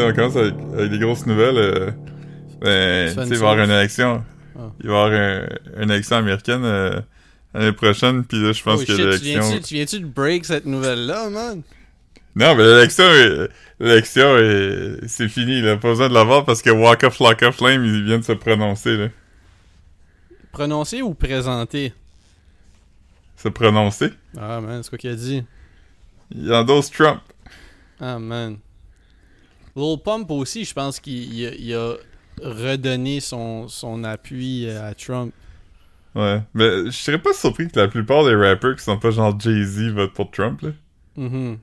on commence avec, avec des grosses nouvelles. Euh, ben, il va y avoir une élection. Ah. Il va y avoir un- une élection américaine euh, l'année prochaine, puis là, je pense Oh que tu l'élection... viens-tu, tu viens-tu de break cette nouvelle-là, man? Non, mais l'élection, l'élection, est- c'est fini, là. Pas besoin de l'avoir parce que Waka Flocka Flame, ils viennent de se prononcer, là. Prononcer ou présenter? Se prononcer. Ah, man, c'est quoi qu'il a dit? Il endosse Trump. Ah, man. Lil Pump aussi, je pense qu'il il a, il a redonné son, son appui euh, à Trump. Ouais. Mais je serais pas surpris que la plupart des rappers qui sont pas genre Jay-Z votent pour Trump, là. Mhm.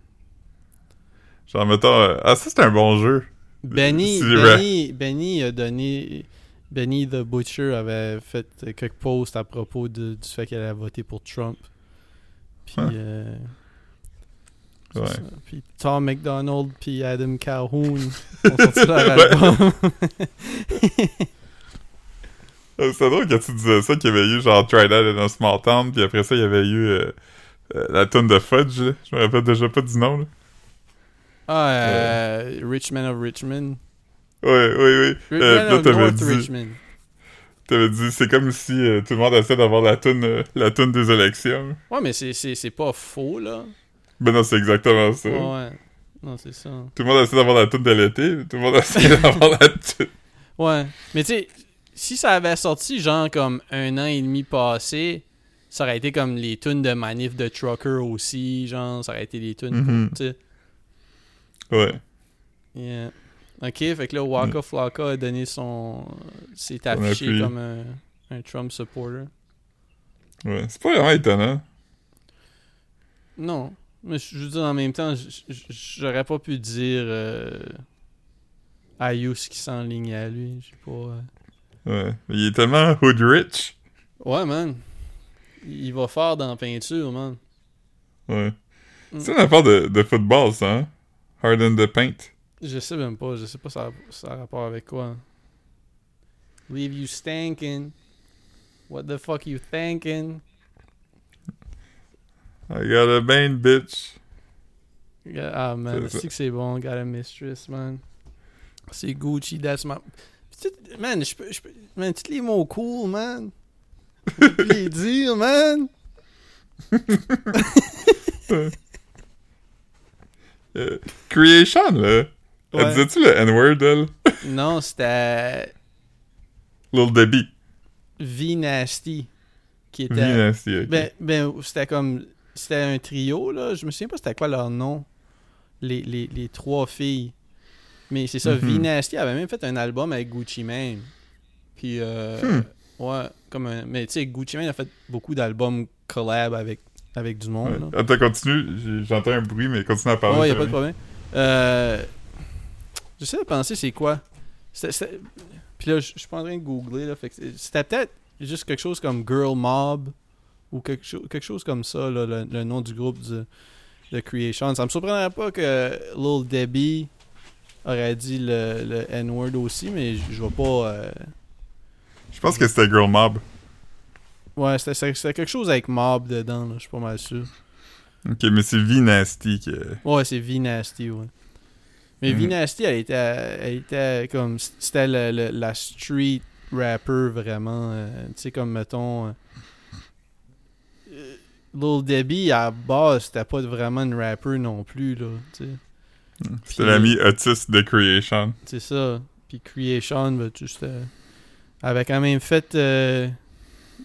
Genre, mettons... euh, ah, ça, c'est un bon jeu. Benny. Benny, Benny a donné. Benny the Butcher avait fait quelques posts à propos de- du fait qu'elle a voté pour Trump. Puis, euh, Ouais. Puis Tom McDonald puis Adam Calhoun ont sorti leur album. Euh, C'est drôle quand tu disais ça, qu'il y avait eu genre Try That in a Small Town, puis après ça, il y avait eu euh, euh, la tune de Fudge, là. Je me rappelle déjà pas du nom, là. ah, euh, Richmond of Richmond. Ouais, ouais, ouais. Richmond Euh, puis là, North dit, Richmond. t'avais dit, c'est comme si tout le monde essaie d'avoir la tune, euh, la tune des élections. Ouais, mais c'est pas faux, là. Ben non, c'est exactement ça. Ouais. Non, c'est ça. Tout le monde essaie d'avoir la tune de l'été, tout le monde essaie d'avoir la tune. Ouais. Mais tu sais, si ça avait sorti genre comme un an et demi passé, ça aurait été comme les tunes de manif de trucker aussi, genre, ça aurait été des tunes, Mhm. tu sais. Ouais. Yeah. Ok, fait que là, Waka Flocka a donné son. s'est affiché comme un, un Trump supporter. Ouais. C'est pas vraiment étonnant. Non. Mais je veux dire, en même temps, j'aurais pas pu dire. Euh, Ayus qui s'enligne à lui. Je sais pas. euh. Ouais. Mais il est tellement hood rich. Ouais, man. Il va fort dans la peinture, man. Ouais. Mm. C'est une affaire de, de football, ça, hein? Harden the paint. Je sais même pas, je sais pas ça, ça a rapport avec quoi. Leave you stankin'. What the fuck you thinking? I got a bane, bitch. Ah man, C'est que c'est bon, got a mistress, man. C'est Gucci, that's my. Man, je peux, Man, tous les mots cool, man. Les dire, man. Euh, Creation, là. Elle Ouais. disait-tu le N-word, elle? Non, c'était Lil Debbie. V Nasty. Qui était. Vie nasty, ok. Ben, ben c'était comme. C'était un trio, là. Je me souviens pas c'était quoi leur nom. Les, les, les trois filles. Mais c'est ça, Nasty avait même fait un album avec Gucci Mane. Puis, euh, Hmm. ouais, comme un. Mais tu sais, Gucci Mane a fait beaucoup d'albums collab avec, avec du monde, Ouais. là. Attends, continue. J'ai- J'entends un bruit, mais continue à parler. Ouais, y a pas de problème. Euh, J'essaie de penser c'est quoi. Puis là, je suis pas en train de googler, là. C'était peut-être juste quelque chose comme Girl Mob ou quelque, cho- quelque chose comme ça, là, le, le nom du groupe de, de Creation. Ça me surprendrait pas que Lil Debbie aurait dit le, le N-word aussi, mais je vois pas. euh, Je pense que c'était Girl Mob. Ouais, c'était- quelque chose avec Mob dedans, là, je suis pas mal sûr. Ok, mais c'est V Nasty que. Ouais, c'est V Nasty, ouais. Mais V Mhm. Nasty, elle était, elle était comme. C'était la street rapper vraiment. euh, tu sais, comme mettons. Euh, euh, Lil Debbie, à la base, c'était pas vraiment une rapper non plus, là. Tu sais. C'était l'ami autiste de Creation. C'est ça. Puis Creation, ben, c'était- avait quand même fait. euh,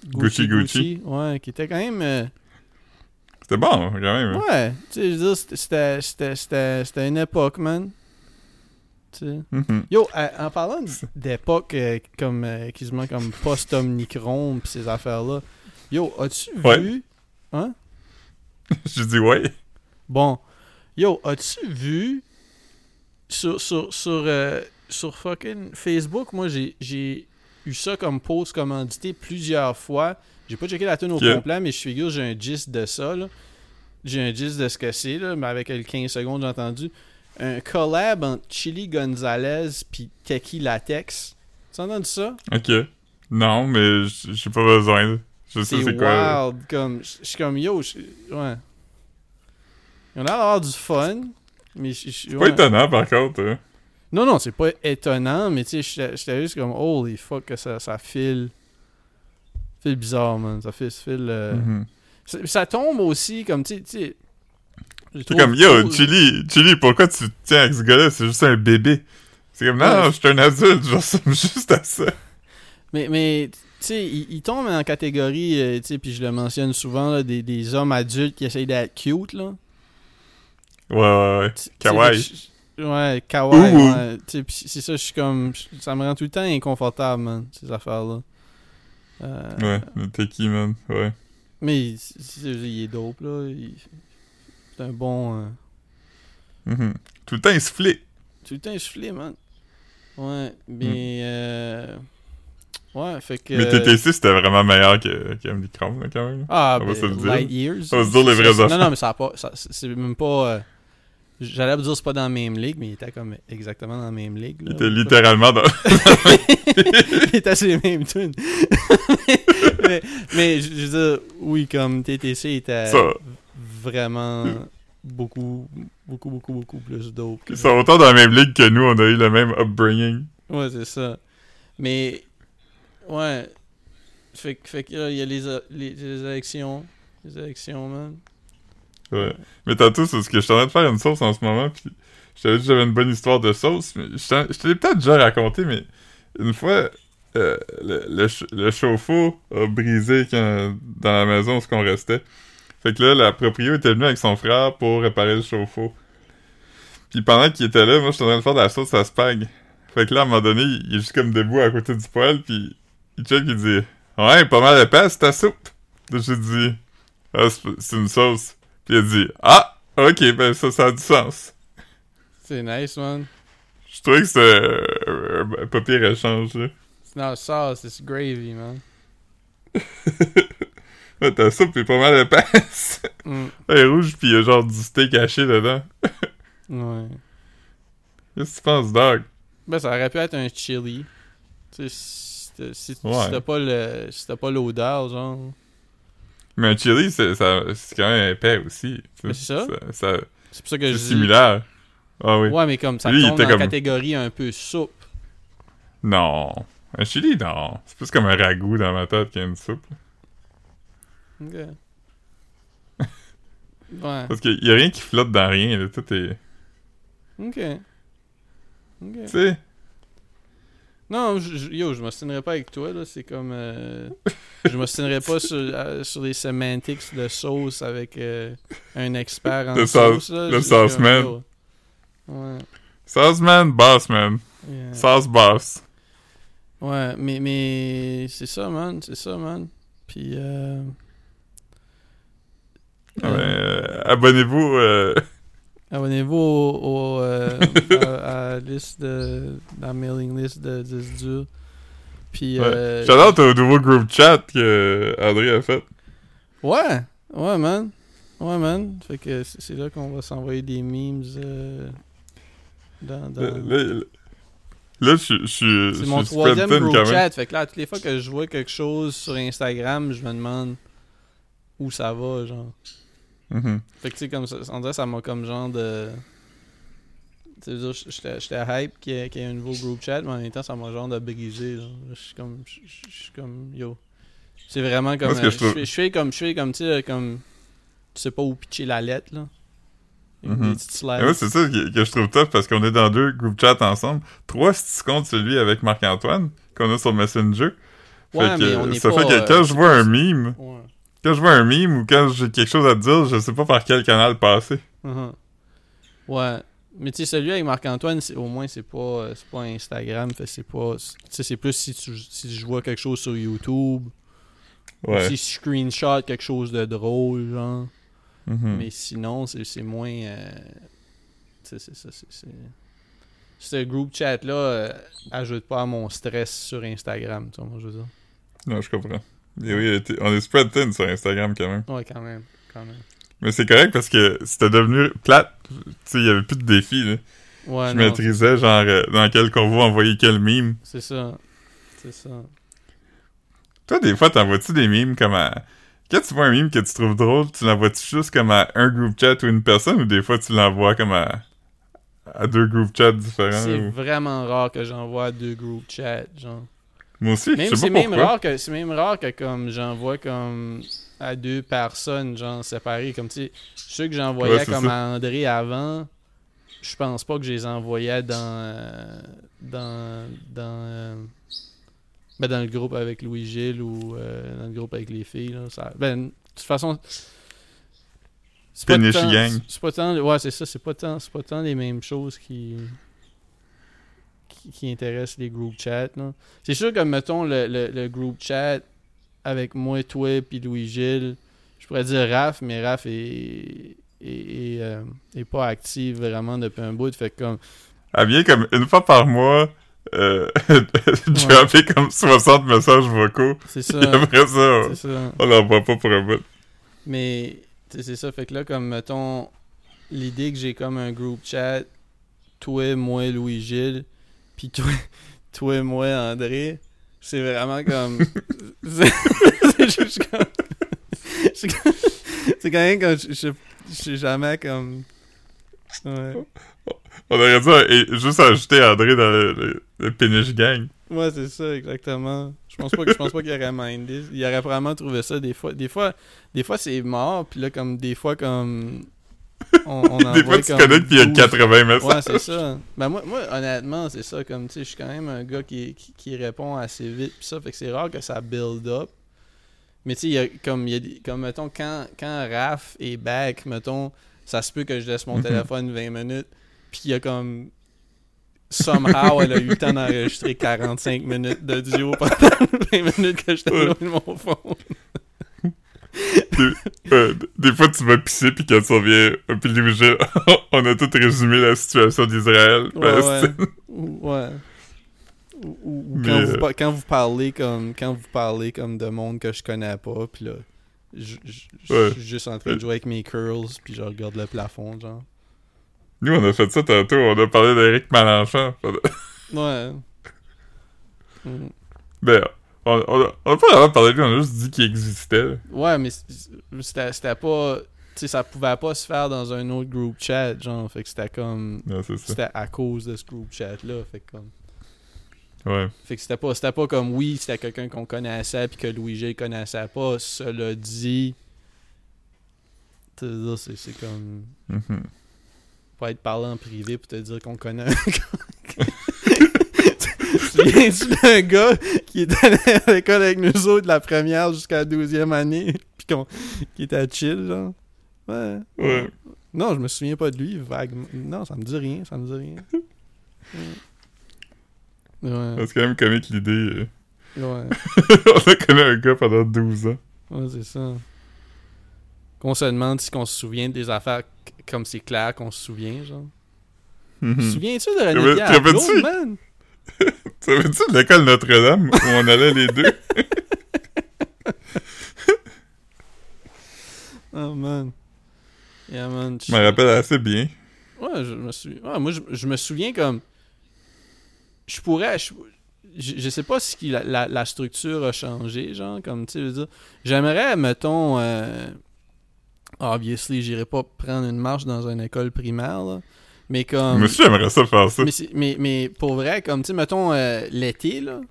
Gucci Gucci. Ouais, qui était quand même. euh, C'était bon, quand même. hein. ouais, tu sais, je veux dire, c'était- une époque, man. Mhm. Yo, euh, en parlant d'époque euh, comme euh, quasiment comme post-Omnicron pis ces affaires-là, yo, as-tu Ouais. vu Hein? J'ai dit ouais. Bon, yo, as-tu vu sur sur sur, euh, sur fucking Facebook, moi j'ai j'ai eu ça comme post commandité plusieurs fois. J'ai pas checké la tune au Ok. complet, mais je suis sûr j'ai un gist de ça. J'ai un gist de ce que c'est mais avec les 15 secondes j'ai entendu un collab entre Chili Gonzalez puis Teki Latex. Tu as entendu ça? Ok. Non, mais j'ai pas besoin. Je sais C'est quoi? wild. Comme, je suis comme yo. je- ouais. Ils ont l'air d'avoir du fun. Mais je- je- C'est pas étonnant, par contre. hein. Non, non, c'est pas étonnant, mais tu sais, j'étais- j'étais juste comme, holy fuck, que ça, ça file. file bizarre, man. Ça file. Ça, file, euh, Mhm. ça, ça tombe aussi, comme, tu sais- tu sais. je C'est trouve comme, yo, cool- Chili, Chili, pourquoi tu te tiens avec ce gars-là? C'est juste un bébé. C'est comme, non, Ouais. non, je suis un adulte, je ressemble juste à ça. Mais, mais sais, il, il tombe en catégorie, euh, tu sais, puis je le mentionne souvent, là, des, des hommes adultes qui essayent d'être cute, là. Ouais, ouais, ouais. Kawaii. Ouais, kawaii, Ouh. ouais. C'est ça, je suis comme... Ça me rend tout le temps inconfortable, man, ces affaires-là. Euh, Ouais, mais t'es qui, man? Ouais. Mais il, il est dope, là. Il- c'est un bon... euh, Mhm. Tout le temps essoufflé. tout le temps soufflé, man. Ouais, mais... euh, Ouais, fait que... Mais TTC, c'était vraiment meilleur que, que là, quand même. Ah, On va ben, se le dire. Light Years. On va se dire les c'est- affaires. Non, non, mais ça a pas. c'est même pas. euh, J'allais dire c'est pas dans la même ligue, mais il était comme exactement dans la même ligue. Il était littéralement dans... il était sur les mêmes tunes. mais, mais je je veux dire, oui, comme TTC était Ça. vraiment beaucoup, beaucoup, beaucoup, beaucoup plus dope. Ils sont autant dans la même ligue que nous, on a eu le même upbringing. Ouais, c'est ça. Mais, ouais. Fait, fait que là, il y a les, les, élections. Les élections, man. Ouais. Mais tantôt, c'est ce que je suis en train de faire une sauce en ce moment, puis je t'avais dit que j'avais une bonne histoire de sauce, mais je l'ai peut-être déjà raconté, mais une fois, euh, le, le, ch- le chauffe-eau a brisé quand- dans la maison où qu'on restait. Fait que là, la proprio était venue avec son frère pour réparer le chauffe-eau. Puis pendant qu'il était là, moi, je suis en train de faire de la sauce à spag. Fait que là, à un moment donné, il est juste comme debout à côté du poêle, puis il check, il dit « Ouais, pas mal épais, c'est ta soupe. » Là, j'ai dit « Ah, c'est c'est une sauce. » Puis il a dit Ah, ok, ben ça, ça a du sens. C'est nice, man. Je trouvais que c'était euh, un, pas pire échange, là. It's not sauce, it's gravy, man. Ta soupe est pas mal épaisse. Mm, Elle est rouge, pis il y a genre du steak haché dedans. ouais. Qu'est-ce que tu penses, dog? Ben, ça aurait pu être un chili. Tu sais, si t'as- si, si Ouais. t'as pas le si t'as pas l'odeur, genre. Mais un chili, c'est ça- c'est quand même épais aussi. c'est ça. ça- C'est pour ça que je similaire. Ah oui. Ouais, mais comme ça Lui, tombe dans la comme- catégorie un peu soupe. Non. Un chili, non. C'est plus comme un ragoût dans ma tête qu'une soupe. Ok. ouais. Parce qu'il y a rien qui flotte dans rien, là. Tout est... Ok. Ok. Tu sais... Non, je- yo, je m'ostinerai pas avec toi, là. C'est comme. euh, je m'ostinerai pas sur, euh, sur les semantics de sauce avec euh, un expert en Le sauce, sauce- là. le sauce man. yo. Ouais. Sauce man, boss man. yeah. Sauce boss. Ouais, mais, mais c'est ça, man. C'est ça, man. Puis. Ah ben, abonnez-vous... euh, Abonnez-vous euh, à, la liste de, la mailing list de 10 dur. Puis, Ouais. euh, Shout out au nouveau group chat que André a fait. ouais, ouais, man. Ouais, man. Fait que c'est là qu'on va s'envoyer des memes euh, dans, dans... Là, là, là, je suis- C'est mon troisième group chat. Fait que là, toutes les fois que je vois quelque chose sur Instagram, je me demande où ça va, genre. Mhm. Fait que tu sais, comme ça, on dirait ça m'a comme genre de. Tu sais, j'étais j'étais hype qu'il y, ait- qu'il y ait un nouveau group chat, mais en même temps, ça m'a genre de brisé. Je suis comme. Je suis comme. Yo. C'est vraiment comme. Euh, je fais- comme. Je fais comme, tu sais, comme. Tu sais pas où pitcher la lettre, là. Petites slides. Et moi, c'est ça que, que je trouve tough parce qu'on est dans deux group chats ensemble. Trois, si tu comptes celui avec Marc-Antoine, qu'on a sur Messenger. Fait mais que, on est ça pas, fait que quand euh, je vois un meme, Ouais. Quand je vois un meme ou quand j'ai quelque chose à te dire, je sais pas par quel canal passer. Mhm. Ouais. Mais tu sais, celui avec Marc-Antoine, au moins, c'est pas, euh, c'est pas Instagram. Fait c'est pas. C'est plus si, tu, si je vois quelque chose sur YouTube. Ouais. Si je screenshot quelque chose de drôle, genre. Mhm. Mais sinon, c'est c'est moins. euh, tu sais, c'est ça. c'est- c'est- Ce group chat-là euh, ajoute pas à mon stress sur Instagram, tu vois, moi, je veux dire? Non, je comprends. Et oui, on est spread thin sur Instagram quand même. Ouais, quand même. Quand même. Mais c'est correct parce que c'était devenu plate. Tu sais, il y avait plus de défis, là. Ouais, je non, maîtrisais, genre, euh, dans quel convoi envoyer quel meme. c'est ça. C'est ça. Toi, des fois, t'envoies-tu des memes comme à... Quand tu vois un meme que tu trouves drôle, tu l'envoies-tu juste comme à un group chat ou une personne, ou des fois, tu l'envoies comme à... à deux group chats différents. C'est ou- vraiment rare que j'envoie à deux group chats, genre. Moi aussi, Même je sais c'est pas même rare que c'est même rare que comme j'envoie comme à deux personnes genre séparées comme tu sais ceux que j'envoyais Ouais, comme ça. à André avant je pense pas que je les envoyais dans euh, dans dans euh, ben, dans le groupe avec Louis Gilles ou euh, dans le groupe avec les filles là, ça, ben de toute façon c'est pas Finish tant- gang. c'est pas tant ouais c'est ça c'est pas tant c'est pas tant les mêmes choses qui qui, qui intéressent les group chats. C'est sûr que, mettons, le, le, le group chat avec moi, toi, puis Louis-Gilles, je pourrais dire Raph, mais Raph est, est, est, euh, est pas actif vraiment depuis un bout. Fait comme, Elle vient comme une fois par mois euh, dropper comme 60 messages vocaux. c'est ça. Et après ça, on, ça. on l'envoie pas pour un bout. Mais, c'est ça. Fait que là, comme, mettons, l'idée que j'ai comme un group chat, toi, moi, Louis-Gilles, puis toi, toi, moi, André, c'est vraiment comme. c'est juste comme. c'est quand même comme. Je sais jamais comme. Ouais. On aurait dû juste ajouter André dans le, le, le Pinish Gang. Ouais, c'est ça, exactement. Je pense pas que je pense pas qu'il aurait mindé. Il aurait probablement trouvé ça des fois. Des fois, des fois c'est mort, puis là comme des fois comme on, on Des fois, tu connectes pis il y a 12. 80 messages. Ouais, c'est ça. Ben moi, moi honnêtement, c'est ça comme tu sais, je suis quand même un gars qui, qui, qui répond assez vite pis ça fait que c'est rare que ça build up. Mais tu sais, comme y a comme mettons quand quand Raph est back, mettons, ça se peut que je laisse mon Mhm. téléphone 20 minutes puis il y a comme somehow elle a eu le temps d'enregistrer 45 minutes d'audio pendant 20 minutes que j'étais loin de mon Euh, des fois, tu vas pisser, puis quand tu reviens, euh, Louis Gilles, on a tout résumé la situation d'Israël. Ouais, Palestine. ouais. Ou- ouais. Ou, ou- ou Mais, quand, vous, euh, quand vous parlez comme quand vous parlez comme de monde que je connais pas, puis là, je Ouais. suis juste en train de jouer avec mes curls, puis je regarde le plafond, genre. Nous, on a fait ça tantôt. On a parlé d'Éric Malenchon. Ouais. Mm. Ben, on, on, a- on a pas vraiment parlé de lui, on a juste dit qu'il existait. Ouais, mais c'était pas. Tu sais, ça pouvait pas se faire dans un autre group chat, genre. Fait que c'était comme. C'était à cause de ce group chat-là. Fait que comme. Ouais. Fait que c'était pas, c'était pas comme oui, c'était quelqu'un qu'on connaissait puis que Louis G connaissait pas. Cela dit, c'est, c'est comme Mhm. pas être parlé en privé pour te dire qu'on connaît. un gars. tu viens-tu d'un gars qui était allé à l'école avec nous autres de la première jusqu'à la douzième année puis qu'on, qui était chill, genre? Ouais. Ouais. Non, je me souviens pas de lui, vaguement. Non, ça me dit rien, ça me dit rien. Ouais. C'est quand même comique l'idée. euh. Ouais. on a connu un gars pendant 12 ans. Ouais, c'est ça. Qu'on se demande si on se souvient des affaires comme c'est clair qu'on se souvient, genre. Te Mhm. Souviens-tu de René rappelles-tu? man? Ça veut dire l'école Notre-Dame où on allait les deux? Oh, man. Yeah, man. Je me rappelle assez bien. Ouais, je me souviens. Ouais, moi, je, je me souviens comme. Je pourrais. Je, sais pas si la, la, la structure a changé, genre, comme tu sais, veux dire. J'aimerais, mettons. euh, obviously, j'irais pas prendre une marche dans une école primaire, là. Mais comme. Monsieur j'aimerais ça faire ça. Mais, mais, mais pour vrai, comme, tu sais, mettons, euh, l'été, là. Tu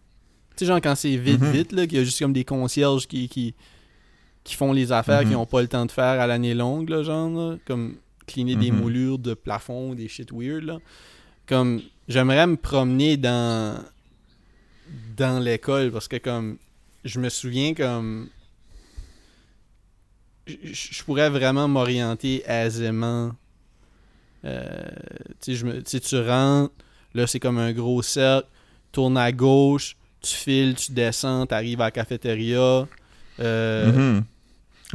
sais, genre, quand c'est vite, Mhm. vite, là, qu'il y a juste comme des concierges qui, qui, qui font les affaires Mhm. qu'ils n'ont pas le temps de faire à l'année longue, là, genre, là, comme cleaner des Mhm. moulures de plafond, des shit weird, là. Comme, j'aimerais me promener dans, dans l'école, parce que, comme, je me souviens, comme, je pourrais vraiment m'orienter aisément. Euh, tu je me- tu tu rentres, là, c'est comme un gros cercle, tourne à gauche, tu files, tu descends, t'arrives à la cafétéria. Euh, Mhm.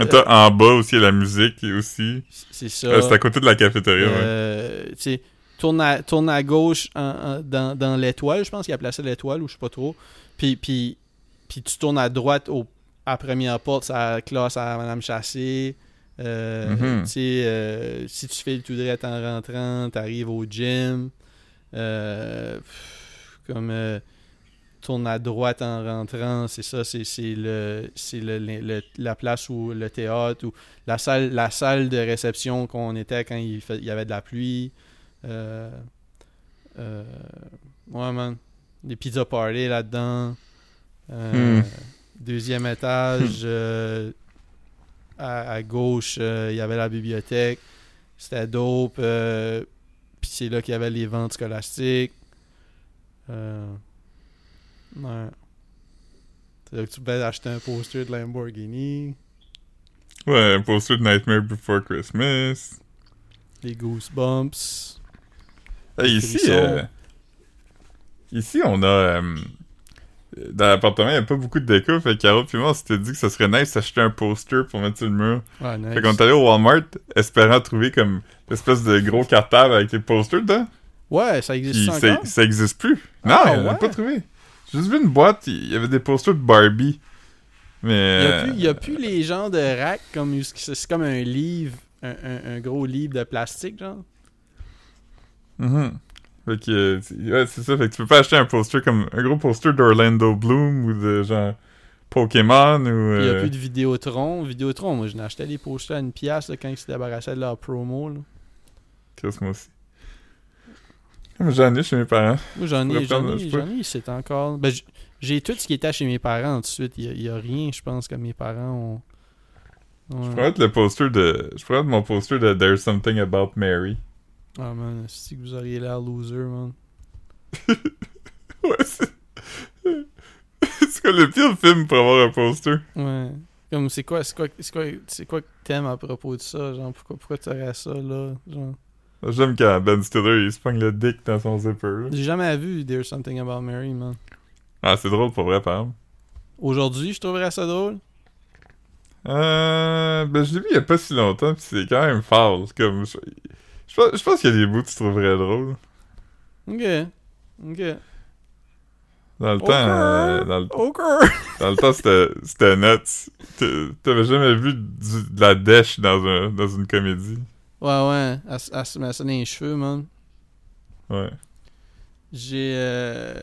Attends, en bas aussi, il y a la musique aussi. C'est ça. Euh, c'est à côté de la cafétéria, ouais. Euh, tu tourne à, tourne à gauche en- en- dans, dans l'étoile, je pense qu'il a placé l'étoile ou je sais pas trop. Puis, puis, puis tu tournes à droite au, à la première porte, la classe à Madame Chassé. Euh, Mhm. euh, si tu fais le tout droit en rentrant, t'arrives au gym. Euh, comme tourne à droite en rentrant, c'est ça, c'est le le, le- le- la place où le théâtre ou la salle la salle de réception qu'on était quand il, fait- il y avait de la pluie. Ouais, man. Des pizza party là-dedans. Hmm. Deuxième étage, euh, à, à gauche, euh, il y avait la bibliothèque. C'était dope. euh, Puis c'est là qu'il y avait les ventes scolastiques. Euh, ouais. C'est là que tu pouvais acheter un poster de Lamborghini. Ouais, un poster de Nightmare Before Christmas. Les Goosebumps. Hey, ici, euh, ici, on a. euh, dans l'appartement, il n'y a pas beaucoup de déco. Fait que Caro puis moi, on s'était dit que ça serait nice d'acheter un poster pour mettre sur le mur. Ouais, nice. Fait qu'on est allé au Walmart espérant trouver comme l'espèce de gros cartable avec les posters dedans. Ouais, ça Puis existe ça, encore? ça existe plus. Non, Ah, on ouais? pas trouvé. J'ai juste vu une boîte, il y avait des posters de Barbie. Mais. Il y a euh, plus, a plus les genres de racks comme c'est comme un livre, un, un- un gros livre de plastique, genre. mhm. Fait que, ouais, c'est ça. Fait que tu peux pas acheter un poster comme un gros poster d'Orlando Bloom ou de genre Pokémon ou. Il y a euh, plus de Vidéotron. Vidéotron, moi, je n'achetais des posters à une pièce là, quand ils se débarrassaient de leur promo. Là. Chris, moi aussi. J'en ai chez mes parents. Moi, j'en ai, j'en ai, j'en ai, c'est encore. Ben, j'ai tout ce qui était chez mes parents tout de suite. Il y a, rien, je pense, que mes parents ont. Je pourrais le poster de. Je pourrais mettre mon poster de There's Something About Mary. Ah, man, c'est que vous auriez l'air loser, man. Ouais, c'est. c'est quoi le pire film pour avoir un poster? Ouais. Comme, c'est quoi, c'est quoi, c'est quoi, c'est quoi que t'aimes à propos de ça? Genre, pourquoi, pourquoi tu aurais ça, là? Genre? J'aime quand Ben Stiller il se pogne le dick dans son zipper. J'ai jamais vu There's Something About Mary, man. Ah, c'est drôle pour vrai, par. Aujourd'hui, je trouverais ça drôle. Euh. Ben, je l'ai vu il y a pas si longtemps, pis c'est quand même fort. Comme. Je, je pense, qu'il y a des bouts que tu trouverais drôles. Ok. Ok. Dans le temps. euh, dans, le, dans le temps, c'était nuts. T'avais jamais vu du- de la dèche dans, un, dans une comédie. Ouais, ouais. Elle, se met ça dans les cheveux, man. Ouais. J'ai. Euh,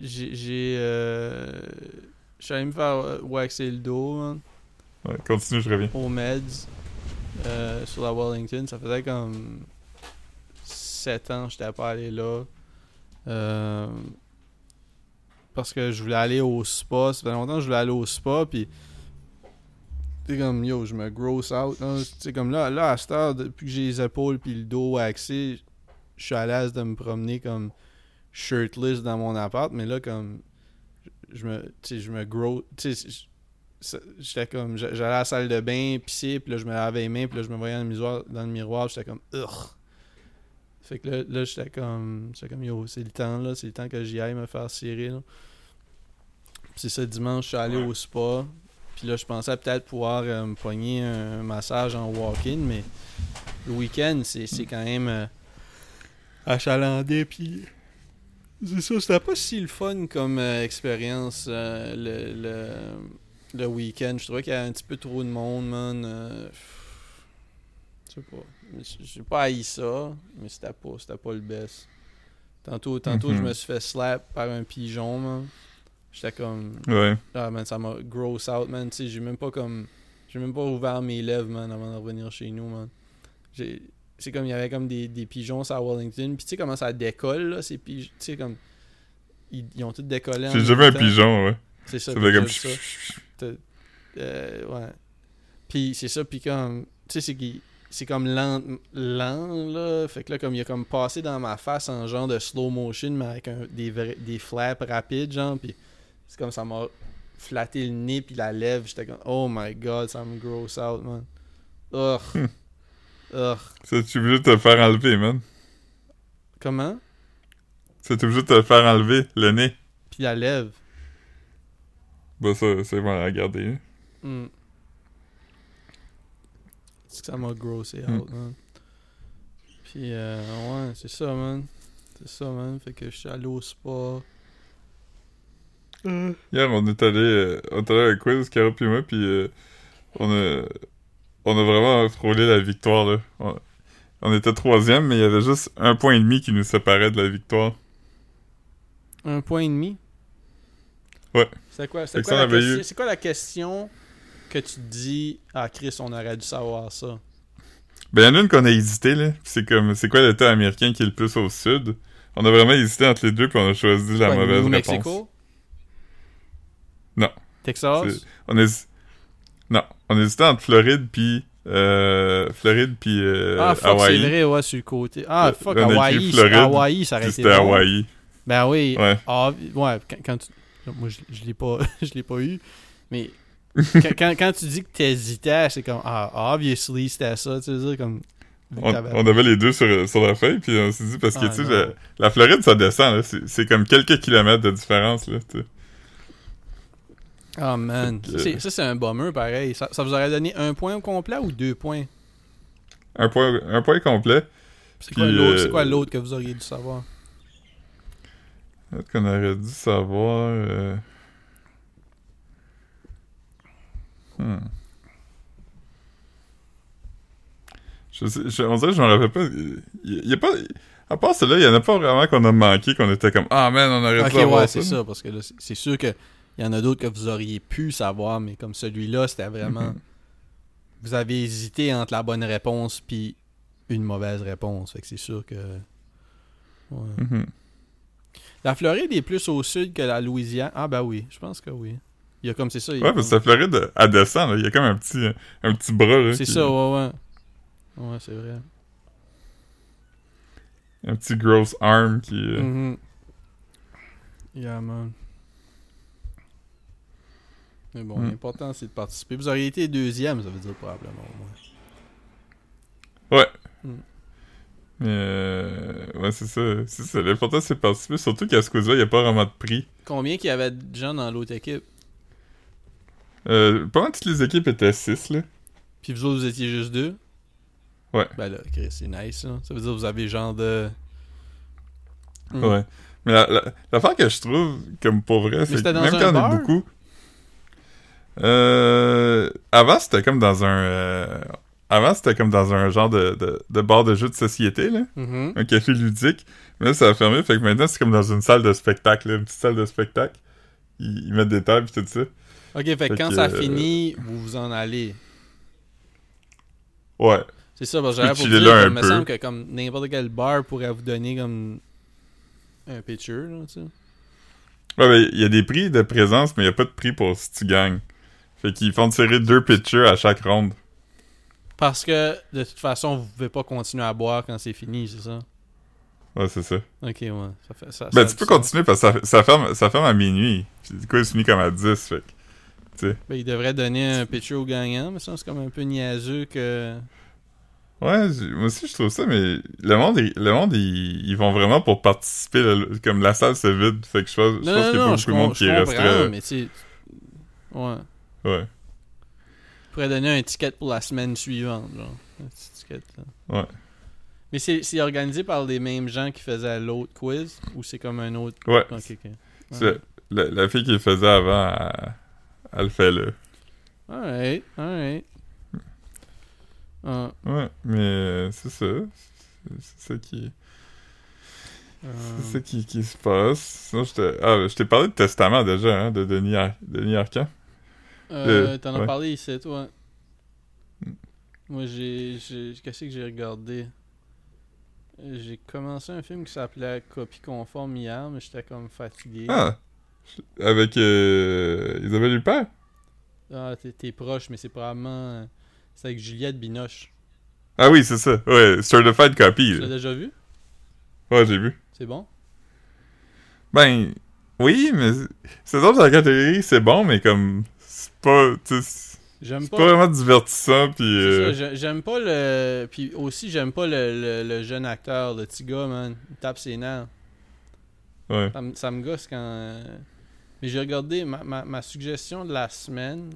j'ai. J'ai. Euh, je suis allé me faire euh, waxer le dos, man. Ouais, continue, je reviens. Au Meds. Euh, sur la Wellington. Ça faisait comme. 7 ans que j'étais pas allé là. Euh, parce que je voulais aller au spa. Ça fait longtemps que je voulais aller au spa. Puis. Tu comme yo, je me gross out. Tu sais, comme là, là, à cette heure, depuis que j'ai les épaules puis le dos waxé, je suis à l'aise de me promener comme shirtless dans mon appart. Mais là, comme. Je me. Tu je me gross. Tu sais, j'étais comme. j'a- J'allais à la salle de bain, pisser, puis là, je me lavais les mains, puis là, je me voyais dans le miroir, dans le miroir j'étais comme. Ugh. Fait que là, là j'étais comme. J'étais comme yo, c'est le temps, là. C'est le temps que j'y aille me faire cirer, là. Puis c'est ça, dimanche, je suis allé au spa. Puis là, je pensais peut-être pouvoir euh, me pogner un massage en walk-in, mais le week-end, c'est c'est quand même euh, achalandé. Puis c'est ça, c'était pas si le fun comme euh, expérience le, le, le week-end. Je trouvais qu'il y avait un petit peu trop de monde, man. euh, je sais pas. J'ai pas haï ça, mais c'était pas, c'était pas le best. Tantôt, tantôt Mhm. je me suis fait slap par un pigeon, man. J'étais comme. Ouais. Ah man, ça m'a gross out, man. Tu sais, j'ai même pas comme. J'ai même pas ouvert mes lèvres, man, avant de revenir chez nous, man. J'ai. C'est comme il y avait comme des, des pigeons la Wellington. Puis tu sais comment ça décolle, là, ces pigeons. Tu sais, comme. Ils, ils ont tous décollé J'ai jamais un pigeon, ouais. C'est ça. Ça fait comme. ça. Euh, ouais. Puis c'est ça, puis comme. Tu sais, c'est qu'il. C'est comme lent, lent, là. Fait que là, comme il a comme passé dans ma face en genre de slow motion, mais avec un- des, vrais- des flaps rapides, genre. Puis c'est comme ça m'a flatté le nez, puis la lèvre. J'étais comme, oh my god, ça me gross out, man. Ugh. Hmm. Ugh. Ça, tu obligé de te faire enlever, man. Comment? T'es obligé de te faire enlever, le nez. Puis la lèvre. Bah, ça, c'est bon à regarder. hein. Hmm. C'est que ça m'a grossé Hmm. out, man. Puis, euh, ouais, c'est ça, man. C'est ça, man. Fait que je suis allé au spa. Hier, on est allé, euh, on est allé à un quiz, Caro pis moi, pis euh, on a, on a vraiment frôlé la victoire, là. On, on était troisième, mais il y avait juste un point et demi qui nous séparait de la victoire. Un point et demi? Ouais. C'est quoi, c'est quoi, la question- eu- c'est quoi la question que tu te dis Ah, Chris, on aurait dû savoir ça? Ben, il y en a une qu'on a hésité, là. C'est comme, c'est quoi l'État américain qui est le plus au sud? On a vraiment hésité entre les deux, puis on a choisi la Quoi, mauvaise réponse. Mexico? Non. Texas? C'est- On hési- Non, on hésitait entre Floride puis euh, Floride puis euh, ah, fuck, c'est Hawaï. vrai, ouais, sur le côté. Ah, fuck, Hawaï. Hawaï, ça aurait été c'était. Hawaï. Ben oui. Ouais. Ah, ouais, quand, quand tu... Moi, je, je l'ai pas, je l'ai pas eu. Mais quand, quand, quand tu dis que t'hésitais, c'est comme, ah, obviously, c'était ça, tu veux dire, comme... On, on avait les deux sur, sur la feuille, puis on s'est dit, parce que, Ah, tu sais, la, la Floride, ça descend. C'est c'est comme quelques kilomètres de différence, là. tu. Ah, man. Que- Ça, c'est- un bummer, pareil. Ça, ça vous aurait donné un point au complet ou deux points? Un point, un point complet. C'est quoi l'autre euh, c'est quoi l'autre que vous auriez dû savoir? Peut-être qu'on aurait dû savoir. euh, hmm. Je sais, je, on dirait que je m'en rappelle pas. Il a pas. À part cela, il y en a pas vraiment qu'on a manqué, qu'on était comme Ah man, on aurait dû savoir ouais, c'est ça, parce que là, c'est- sûr que il y en a d'autres que vous auriez pu savoir, mais comme celui-là, c'était vraiment... Mhm. Vous avez hésité entre la bonne réponse puis une mauvaise réponse, fait que c'est sûr que... Ouais. Mhm. La Floride est plus au sud que la Louisiane. Ah ben oui, je pense que oui. Il y a comme c'est ça. il y a Ouais, parce que la Floride, elle descend, là. Il y a comme un petit, un petit bras. C'est qui- ça, ouais, ouais. Ouais, c'est vrai. Un petit gross arm qui. euh, Mhm. Yeah, man. Mais bon, Mm. l'important c'est de participer. Vous auriez été deuxième, ça veut dire probablement au moins. Ouais. Mm. Mais euh, ouais, c'est ça. C'est ça. L'important, c'est de participer. Surtout qu'à ce coup-là, il n'y a pas vraiment de prix. Combien qu'il y avait de gens dans l'autre équipe? Euh, mal toutes les équipes étaient 6, là. Puis vous autres, vous étiez juste deux? Ouais. Ben là, c'est nice, là. Ça veut dire que vous avez genre de. Mm. Ouais. Mais la- la- l'affaire que je trouve, comme pour vrai, c'est que même quand on bar? est beaucoup... Euh... Avant, c'était comme dans un... euh, Avant, c'était comme dans un genre de, de, de bar de jeux de société, là. Mhm. Un café ludique. Mais là, ça a fermé, fait que maintenant, c'est comme dans une salle de spectacle, là, une petite salle de spectacle. Ils, ils mettent des tables et tout ça. Ok, fait quand que, ça euh, finit, vous vous en allez. Ouais. C'est ça, parce que j'avais pour dire, là un me peu. semble que comme n'importe quel bar pourrait vous donner comme un pitcher, là, tu sais. Ouais, ben, il y a des prix de présence, mais il n'y a pas de prix pour si tu gagnes. Fait qu'ils font tirer deux pitchers à chaque ronde. Parce que de toute façon, vous pouvez pas continuer à boire quand c'est fini, c'est ça? Ouais, c'est ça. Ok, ouais. Ça fait, ça, Ben, ça- tu peux continuer parce que ça, ferme, ça ferme à minuit. Puis du coup, il se finit comme à 10. Fait que- Ben, il devrait donner un pitcher au gagnant, mais ça, c'est comme un peu niaiseux que. Ouais, moi aussi, je trouve ça, mais le monde, il- le monde ils, ils vont vraiment pour participer. comme la salle se vide. Fait que je pense, je pense qu'il y a pas beaucoup de monde qui resterait. comprends, mais tu. Ouais. Ouais. Il pourrait donner un ticket pour la semaine suivante, genre. Un petit ticket, là. Ouais. Mais c'est organisé par les mêmes gens qui faisaient l'autre quiz ou c'est comme un autre? Ouais. C'est- La, la fille qui le faisait avant, elle, elle le fait là. Alright, alright. Ah, Ouais, mais euh, c'est ça. C'est ça qui. euh, C'est ça qui, qui se passe. Sinon, je. Ah, je t'ai parlé de Testament déjà, hein, de Denis, Ar- Denis Arcand. Euh, le- T'en as ouais. parlé ici, toi. Moi, j'ai. j'ai- Qu'est-ce que j'ai regardé? J'ai commencé un film qui s'appelait Copie conforme hier, mais j'étais comme fatigué. Ah! Avec euh, Isabelle Huppert? Ah, t'es- proche, mais c'est probablement. C'est avec Juliette Binoche. Ah oui, c'est ça. Ouais, Certified Copy. Tu l'as déjà vu? Ouais, j'ai vu. C'est bon? Ben, oui, mais c'est- que la catégorie, c'est bon, mais comme, pas, J'aime pas. pas vraiment divertissant, C'est euh, j'aime pas le. Puis aussi, j'aime pas le, le, le jeune acteur, le petit gars, man. Il tape ses nerfs. ouais. Ça, me- ça me gosse quand. euh, Mais j'ai regardé ma, ma, ma suggestion de la semaine.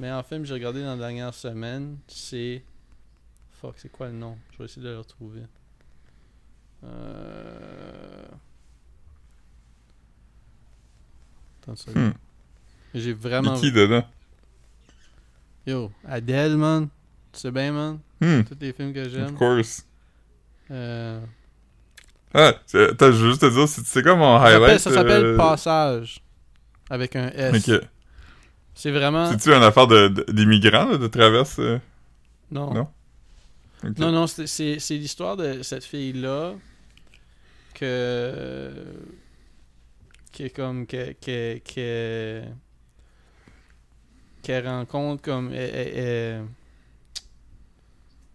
Mais en film, j'ai regardé dans la dernière semaine. C'est. Fuck, c'est quoi le nom? Je vais essayer de le retrouver. Euh... Attends une seconde. Hmm. J'ai vraiment. qui dedans? Yo, Adele, man. Tu sais bien, man. Hmm, Tous les films que of j'aime. course. Euh... Ah, attends, je veux juste te dire, c'est c'est quoi mon Ça s'appelle- highlight? Ça s'appelle euh, Passage. Avec un S. Ok. C'est vraiment. C'est-tu une affaire de- de- d'immigrants, là, de traverse? euh? Non. Non? Non, non, c'est- c'est c'est l'histoire de cette fille-là que. qui est comme. que. que. que qu'elle rencontre comme. elle- elle- elle-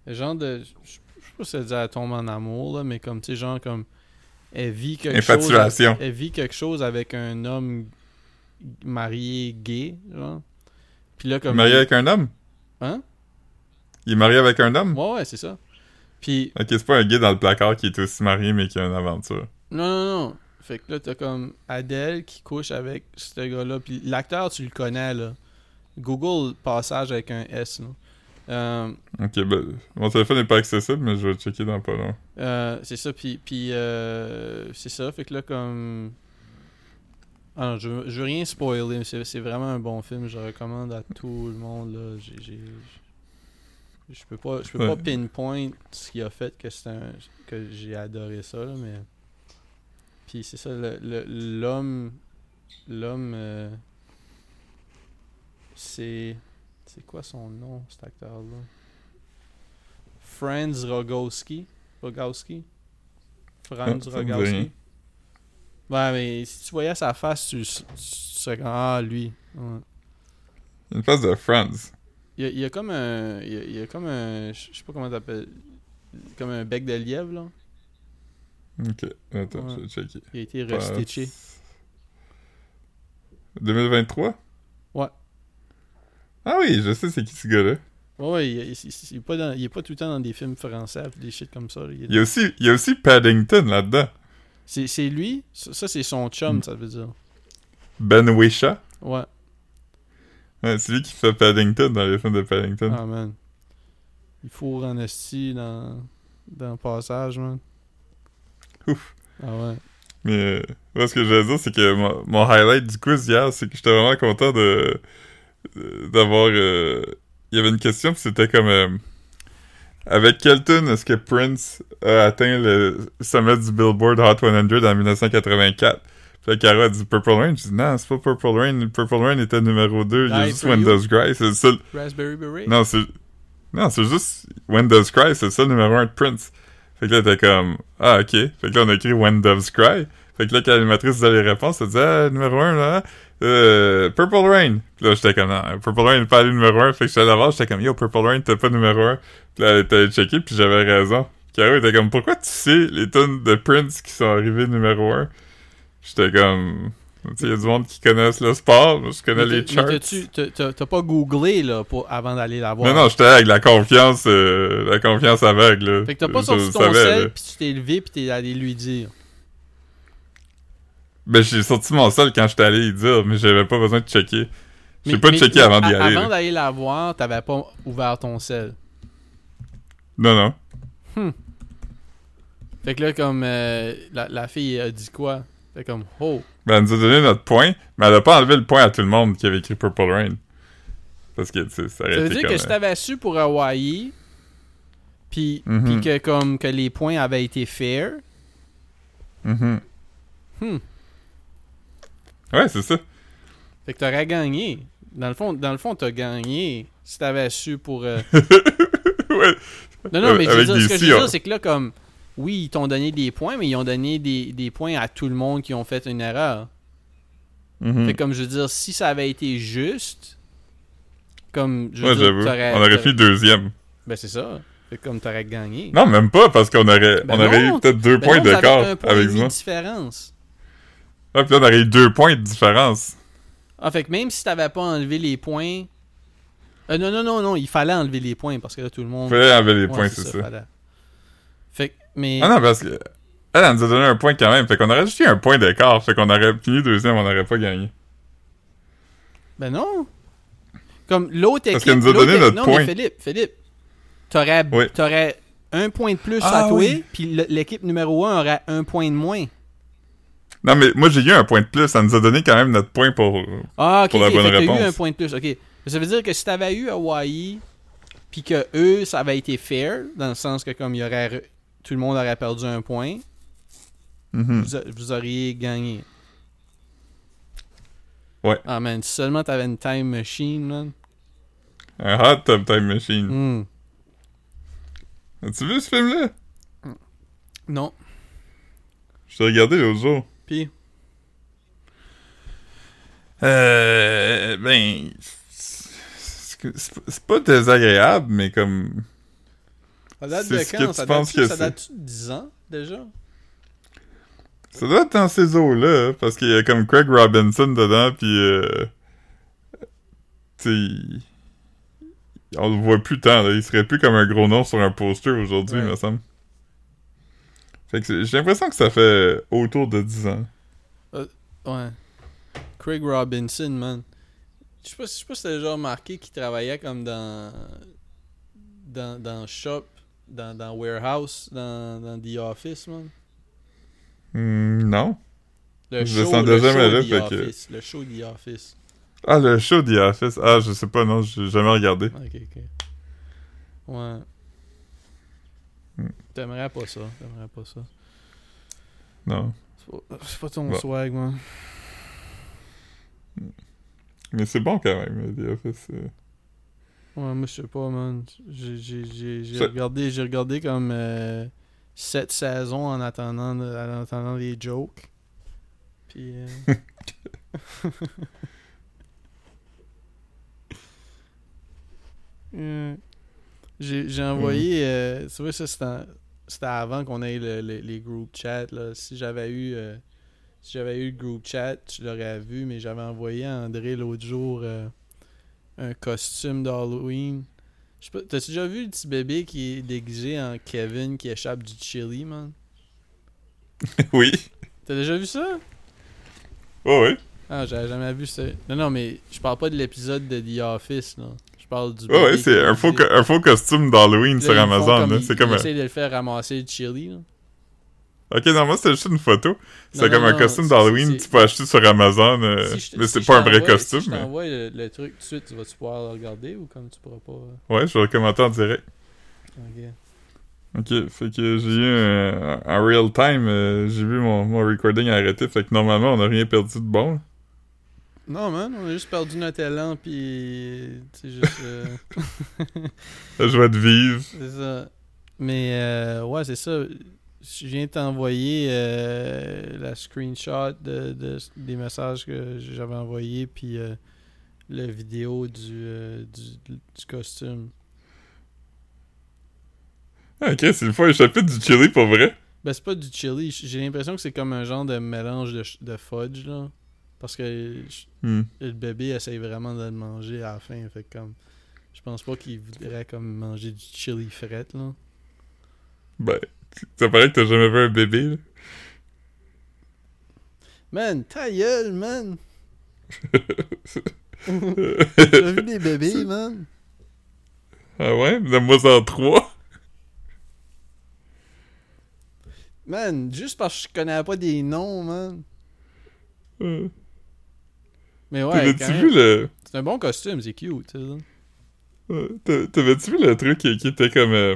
le genre de. Je sais pas si elle dit elle tombe en amour, là, mais comme, tu sais, genre, comme. Elle vit quelque chose. Infatuation. Elle vit quelque chose avec un homme marié gay, genre. Puis là, Il est comme. marié avec un homme? Hein? Il est marié avec un homme? Ouais, ouais, c'est ça. Puis. Ok, c'est pas un gay dans le placard qui est aussi marié mais qui a une aventure. Non, non, non. Fait que là, t'as comme Adèle qui couche avec ce gars-là. Puis l'acteur, tu le connais, là. Google passage avec un S. Euh, Ok, ben, mon téléphone n'est pas accessible, mais je vais checker dans pas long. euh, c'est ça, puis, puis euh, c'est ça. Fait que là, comme. Ah non, je, veux- je veux rien spoiler, mais c'est vraiment un bon film. Je le recommande à tout le monde, là. J'ai. Je peux pas, je peux pas pinpoint ce qui a fait que c'est un que j'ai adoré ça là, mais puis c'est ça le- le- l'homme l'homme c'est c'est quoi son nom cet acteur là Franz Rogowski Rogowski? Franz Ah. Rogowski Ouais mais si tu voyais sa face tu, tu serais comme ah lui Ouais. Une face de Franz. Il y, a, il y a comme un. Il y a, il y a comme un. Je je sais pas comment t'appelles. Comme un bec de lièvre, là. Ok, attends, Ouais. je vais checker. Il a été restitché. 2023? Ah oui, je sais c'est qui ce gars-là. Ouais, ouais, il, il- est pas dans- il est pas tout le temps dans des films français, des shit comme ça. là. Il y a aussi, il y a aussi Paddington là-dedans. C'est c'est lui? Ça, ça, c'est son chum, Mm. ça veut dire. Ben Wisha. Ouais. Ouais, c'est lui qui fait Paddington dans les films de Paddington. Ah, man. Il faut en esti dans, dans le passage, man. Ouf. Ah ouais. Mais euh, moi, ce que je veux dire, c'est que mon, mon highlight du quiz hier, c'est que j'étais vraiment content de- d'avoir... euh, Il y avait une question, c'était comme... euh, avec quel tune est-ce que Prince a atteint le sommet du Billboard Hot 100 en 1984? Puis là, Cara a dit Purple Rain. Je dis non, c'est pas Purple Rain. Purple Rain était numéro 2. Il y a juste When. Does Cry. C'est seul... Raspberry Beret? Non, c'est... Non, c'est juste When Doves Cry, c'est ça le numéro 1 de Prince. Fait que là, t'es comme... Ah, OK. Fait que là, on a écrit When Doves Cry. Fait que là, quand l'animatrice disait les réponses, elle disait Ah, numéro 1, là, euh, Purple Rain. Puis là, j'étais comme, non, Purple Rain n'est pas allé numéro 1. Fait que j'étais voir, j'étais comme, yo, Purple Rain, t'es pas numéro 1. Puis là, elle était allée checker, puis j'avais raison. Caro était comme, pourquoi tu sais les tonnes de Prince qui sont arrivés numéro 1? J'étais comme... Tu sais, il y a du monde qui connaissent le sport. Je connais les charts. t'as- pas googlé, là, pour, avant d'aller la voir? Non, non, j'étais avec la confiance, euh, la confiance aveugle, là. Fait que t'as pas Je- sorti ton savais, sel, là. pis tu t'es levé, pis t'es allé lui dire. Ben, j'ai sorti mon sel quand j'étais allé y dire, mais j'avais pas besoin de checker. J'ai pas mais- checké mais avant d'y aller. Avant d'aller la voir, t'avais pas ouvert ton sel. Non, non. Fait que là, comme euh, la, la fille a dit quoi? Fait comme, oh. Ben, elle nous a donné notre point, mais elle a pas enlevé le point à tout le monde qui avait écrit Purple Rain. Parce que, tu sais, ça aurait Ça veut été dire comme... que si t'avais su pour Hawaii, puis Mhm. puis que comme que les points avaient été fair, Mhm. hmm, Ouais, c'est ça. fait que t'aurais gagné. Dans le fond, dans le fond, t'as gagné si t'avais su pour. euh, ouais. Non, non, mais je veux Avec dire, ce que je veux on- dire, c'est que là, comme, oui, ils t'ont donné des points, mais ils ont donné des, des points à tout le monde qui ont fait une erreur. Mhm. Fait comme je veux dire, si ça avait été juste, comme, je veux Ouais, dire, On aurait fait deuxième. Ben, c'est ça. Fait comme t'aurais gagné. Non, même pas, parce qu'on aurait, Ben on aurait eu peut-être deux Ben points d'écart avec demi ça. différence. Ouais, puis là, on aurait eu deux points de différence. Ah, fait que même si t'avais pas enlevé les points. Euh, non, non, non, non, il fallait enlever les points parce que là, tout le monde. Fallait enlever les Ouais, points, c'est ça. Fait que, mais. Ah non, parce que... Elle, elle nous a donné un point quand même. Fait qu'on aurait juste eu un point d'écart. Fait qu'on aurait fini deuxième, on n'aurait pas gagné. Ben non. Comme l'autre équipe. Parce qu'elle nous a donné notre non, point. Mais Philippe, Philippe, t'aurais, Oui. un point de plus Ah à toi, oui. puis l'équipe numéro 1 aurait un point de moins. Non, mais moi, j'ai eu un point de plus. Ça nous a donné quand même notre point pour... Ah, Pour la ok, bonne fait réponse. eu un point de plus. Ok. Ça veut dire que si t'avais eu Hawaii, puis que eux, ça avait été fair, dans le sens que comme y aurait. Tout le monde aurait perdu un point, Mhm. vous, a- vous auriez gagné. Ouais. Ah man, si seulement t'avais une time machine, man. Un hot tub time machine. Hmm. As-tu vu ce film-là? Non. Je t'ai regardé l'autre jour. Puis, Euh. Ben. C'est pas désagréable, mais comme. ça date de quand? que ça date-tu- que ça date de 10 ans, déjà? Ça doit être dans ces eaux-là, parce qu'il y a comme Craig Robinson dedans, pis euh, tu il- on le voit plus tant, là. Il serait plus comme un gros nom sur un poster aujourd'hui, Ouais. me semble. Fait que c'est- j'ai l'impression que ça fait autour de 10 ans. Ouais. Craig Robinson, man. Je sais pas, pas si t'as déjà remarqué qu'il travaillait comme dans. dans, dans Shop, dans, dans Warehouse, dans, dans The Office, man. Hmm, non? Le Je le show, le jamais show là, The fait que- Office. Le show The Office. Ah, le show The Office. Ah, je sais pas, non, j'ai jamais regardé. Ok, ok. Ouais. T'aimerais pas ça. T'aimerais pas ça. Non. C'est pas, c'est pas ton Bon. swag, man. Mais c'est bon quand même, The Office. euh. Ouais, moi je sais pas, man. J'ai Ça- regardé, j'ai regardé comme euh, sept saisons en attendant, de- en attendant les jokes. Puis. euh, euh, j'ai envoyé. euh, tu vois, ça c'était en- c'était avant qu'on ait le- le- les group chats. Là. Si j'avais eu. euh, si j'avais eu le group chat, je l'aurais vu, mais j'avais envoyé à André l'autre jour euh, un costume d'Halloween. T'as-tu déjà vu le petit bébé qui est déguisé en Kevin qui échappe du chili, man? oui. T'as déjà vu ça? Oh, oui. Ah, j'avais jamais vu ça. Non, non, mais je parle pas de l'épisode de The Office, là. Parle du Oh, ouais, c'est est un faux, co- un faux costume d'Halloween sur Amazon, C'est comme ils un... essayent de le faire ramasser le chili, là. Ok, non, moi, c'était juste une photo. C'est comme non, un costume d'Halloween tu peux acheter sur Amazon, euh, Si je te- mais c'est pas un vrai costume. Si je mais- t'envoie le, le truc tout de suite, tu vas-tu pouvoir le regarder ou comme tu pourras pas. euh, Ouais, je vais le commenter en direct. Ok. Ok, fait que j'ai eu un... En real time, euh, j'ai vu mon, mon recording arrêter, fait que normalement, on n'a rien perdu de bon. Non, man, on a juste perdu notre élan, puis. C'est juste. euh, La joie de vivre. C'est ça. Mais euh, ouais, c'est ça. Je viens de t'envoyer euh, la screenshot de, de- des messages que j'avais envoyés, puis la vidéo du, du, du costume. Ah, ok, c'est le fois échappé du chili pour vrai? Ben, c'est pas du chili. J'ai l'impression que c'est comme un genre de mélange de, de fudge, là. Parce que je- Hmm. le bébé essaye vraiment de le manger à la fin. Fait comme. Je pense pas qu'il voudrait comme manger du chili fret, là. Ben, ça paraît que t'as jamais vu un bébé, là. Man, ta gueule, man! T'as vu des bébés, man? Ah ouais? Donne-moi en trois. Man, juste parce que je connais pas des noms, man. Euh, Mais ouais, T'avais-tu vu le... c'est un bon costume, c'est cute, T'avais-tu vu le truc qui, qui était comme... euh,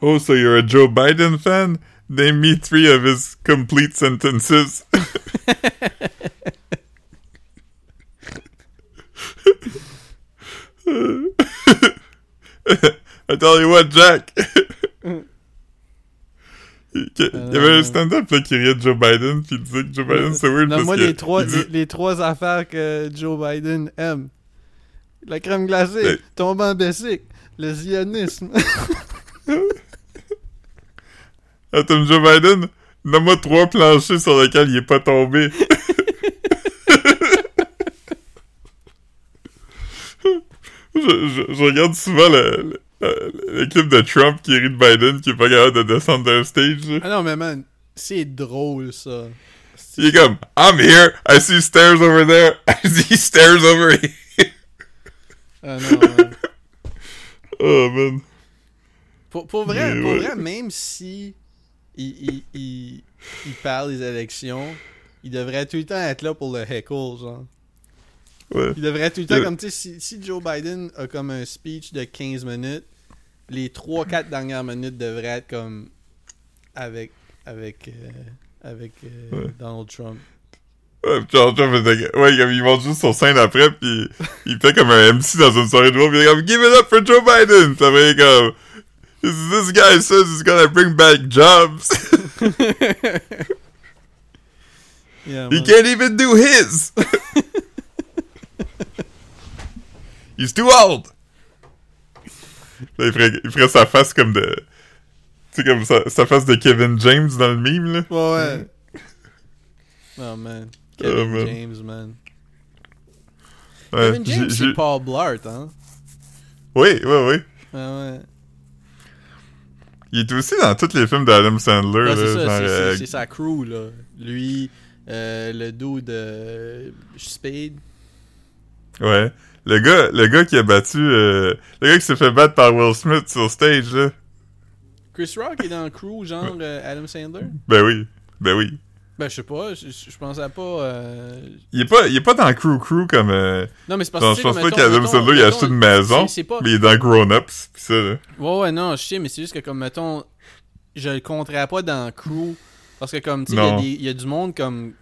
Oh, so you're a Joe Biden fan? Name me three of his complete sentences. I tell you what, Jack. Il y il y avait un stand-up qui riait de Joe Biden, puis il disait que Joe Biden c'est weird parce Donne-moi que les trois, il dit- les, les trois affaires que Joe Biden aime. La crème glacée, Ben- tomber en le zionisme. Attends, Joe Biden, nomme-moi trois planchers sur lesquels il est pas tombé. je, je- je regarde souvent le, le clip de Trump qui rit de Biden qui est pas capable de descendre d'un stage. là. ah non, mais man, c'est drôle, ça. Il est comme I'm here, I see stairs over there, I see stairs over here. Ah non, man. Oh man. Pour, pour vrai, Mais pour ouais. vrai, même si il, il, il, il parle des élections, il devrait tout le temps être là pour le heckle, genre. Ouais. Il devrait tout le temps, comme tu sais, si, si Joe Biden a comme un speech de 15 minutes, les 3-4 dernières minutes devraient être comme avec avec euh, avec euh, Ouais. Donald Trump. Ouais, pis genre, Trump ouais, comme, ils montent juste sur scène après, pis il fait comme un MC dans une soirée de rôle, pis il est comme, give it up for Joe Biden! Il est comme, This guy says he's gonna bring back jobs. Yeah, He can't even do his. He's too old. Là, il, ferait, il ferait sa face comme de. Tu sais, comme sa, sa face de Kevin James dans le meme, là. Ouais, ouais. Oh, man. Oh, Kevin man. James, man. Ouais, Kevin James, c'est Paul Blart, hein? Oui, oui, oui. Ouais, ouais. Il est aussi dans tous les films d'Adam Sandler, Ouais, c'est ça, c'est- euh, c'est sa crew, là. Lui, euh, le dos de Spade. Ouais. Le gars, le gars qui a battu. euh, le gars qui s'est fait battre par Will Smith sur stage, là. Chris Rock est dans le crew, genre euh, Adam Sandler? Ben oui. Ben oui. Ben, je sais pas, je, pensais pas... euh, Il est pas, il est pas dans Crew Crew comme. euh, Non, mais c'est parce que... je pense pas qu'Adam Sandler il a acheté une maison, c'est- pas... mais il est dans Grown Ups, pis ça, là. Ouais, ouais, non, je sais, mais c'est juste que, comme, mettons, je le compterais pas dans crew. Parce que, comme, tu sais, y il y, a du monde comme.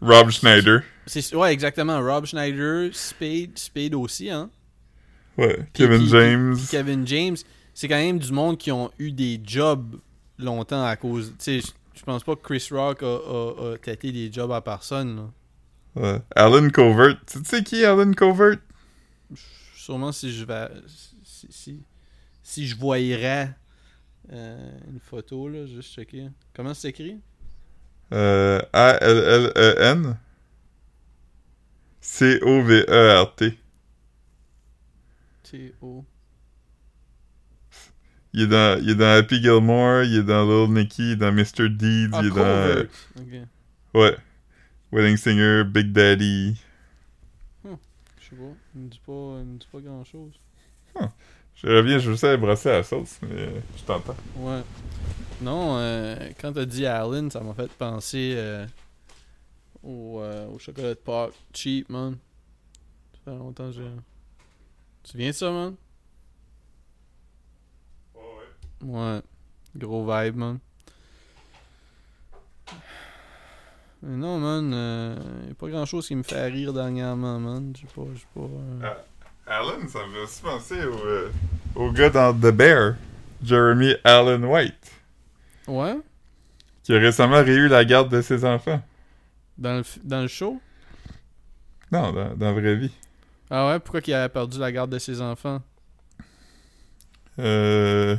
Rob Schneider. c'est- Ouais, exactement. Rob Schneider, Spade, Spade aussi, hein. Ouais. Puis- Kevin puis- James. puis Kevin James, c'est quand même du monde qui ont eu des jobs longtemps à cause. Tu sais, je- pense pas que Chris Rock a, a, a tâté des jobs à personne, là. Ouais. Alan Covert. Tu sais qui Alan Covert? Sûrement si je vais. Si, si, si je voyerais euh, une photo, là, juste checker. Comment c'est écrit? Euh, A-L-L-E-N. C-O-V-E-R-T. T-O. Il est dans, il est dans Happy Gilmore, il est dans Little Nicky, il est dans Mr. Deeds, Ah, il est dans... Ouais. Wedding Singer, Big Daddy. Je sais pas. Il me dit pas, il me dit pas grand chose. Je reviens, je sais brasser à la sauce, mais je t'entends. Ouais. Non, euh, quand t'as dit Allen, ça m'a fait penser euh, au, euh, au chocolat de Pâques cheap, man. Ça fait longtemps que j'ai. Tu viens de ça, man? Ouais. Gros vibe, man. Mais non, man, euh, y a pas grand chose qui me fait rire dernièrement, man. J'ai pas. J'ai pas. euh, Alan, ça me fait aussi penser au, euh, au gars dans The Bear, Jeremy Allen White, Ouais? qui a récemment réu la garde de ses enfants. Dans le, dans le show? Non, dans, dans la vraie vie. Ah ouais? Pourquoi qu'il a perdu la garde de ses enfants? Euh,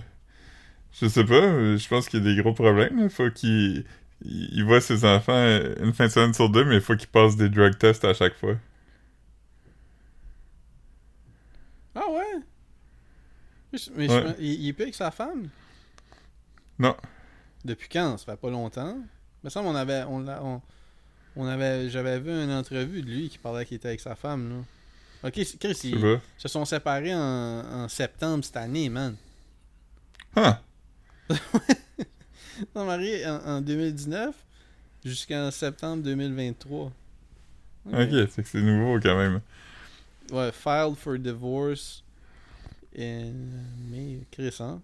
je sais pas, je pense qu'il y a des gros problèmes. Il faut qu'il il voit ses enfants une fin de semaine sur deux, mais il faut qu'il passe des drug tests à chaque fois. Ah ouais? Mais je- il, il est plus avec sa femme? Non. Depuis quand? Ça fait pas longtemps. Il me semble on avait. On, on, on avait. J'avais vu une entrevue de lui qui parlait qu'il était avec sa femme là. Ok, Chris, ils se sont séparés en, en septembre cette année, man. Ah, Ils sont mariés en, en 2019 jusqu'en septembre 2023. Ok. c'est que c'est nouveau quand même. Ouais, filed for divorce in mai, Chris, hein?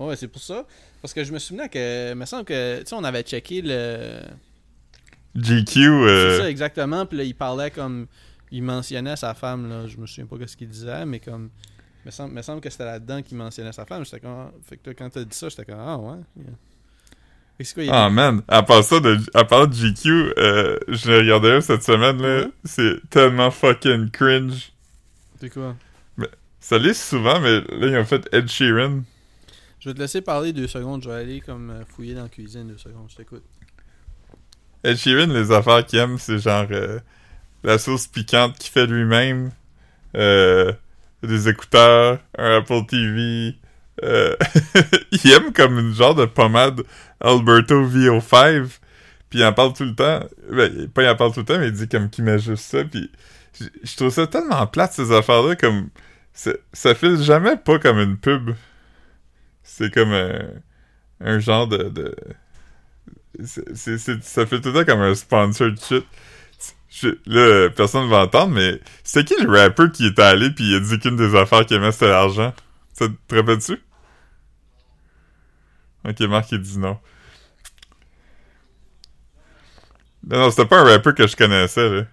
Ouais, c'est pour ça. Parce que je me souvenais que, il me semble que, tu sais, on avait checké le. GQ, euh, C'est ça, exactement. Puis là, il parlait comme. Il mentionnait sa femme, là. Je me souviens pas ce qu'il disait, mais comme. Il me semble, me semble que c'était là-dedans qu'il mentionnait sa femme. J'étais comme. Fait que là, quand t'as dit ça, j'étais comme. Ah, ouais. yeah. Quoi, Ah man, à part ça, de, à part de GQ, euh, je l'ai regardé un cette semaine là, Ouais. c'est tellement fucking cringe. C'est quoi? Ça l'est souvent, mais là ils ont fait Ed Sheeran. Je vais te laisser parler deux secondes. Je vais aller comme euh, fouiller dans la cuisine deux secondes. Je t'écoute. Ed Sheeran, les affaires qu'il aime, c'est genre euh, la sauce piquante qu'il fait lui-même, euh, des écouteurs, un Apple TV. euh, il aime comme une genre de pommade Alberto VO5, puis il en parle tout le temps. Ben, pas il en parle tout le temps, mais il dit comme qu'il met juste ça, puis je trouve ça tellement plate ces affaires-là, comme c'est- ça file jamais pas comme une pub. C'est comme un, un genre de... de ça fait tout le temps comme un sponsored shit. Là, personne va entendre, mais c'est qui le rapper qui est allé pis il a dit qu'une des affaires qu'il aimait c'était l'argent? Ça te rappelles-tu? Ok, Marc il dit non. Non, non, c'était pas un rapper que je connaissais, là.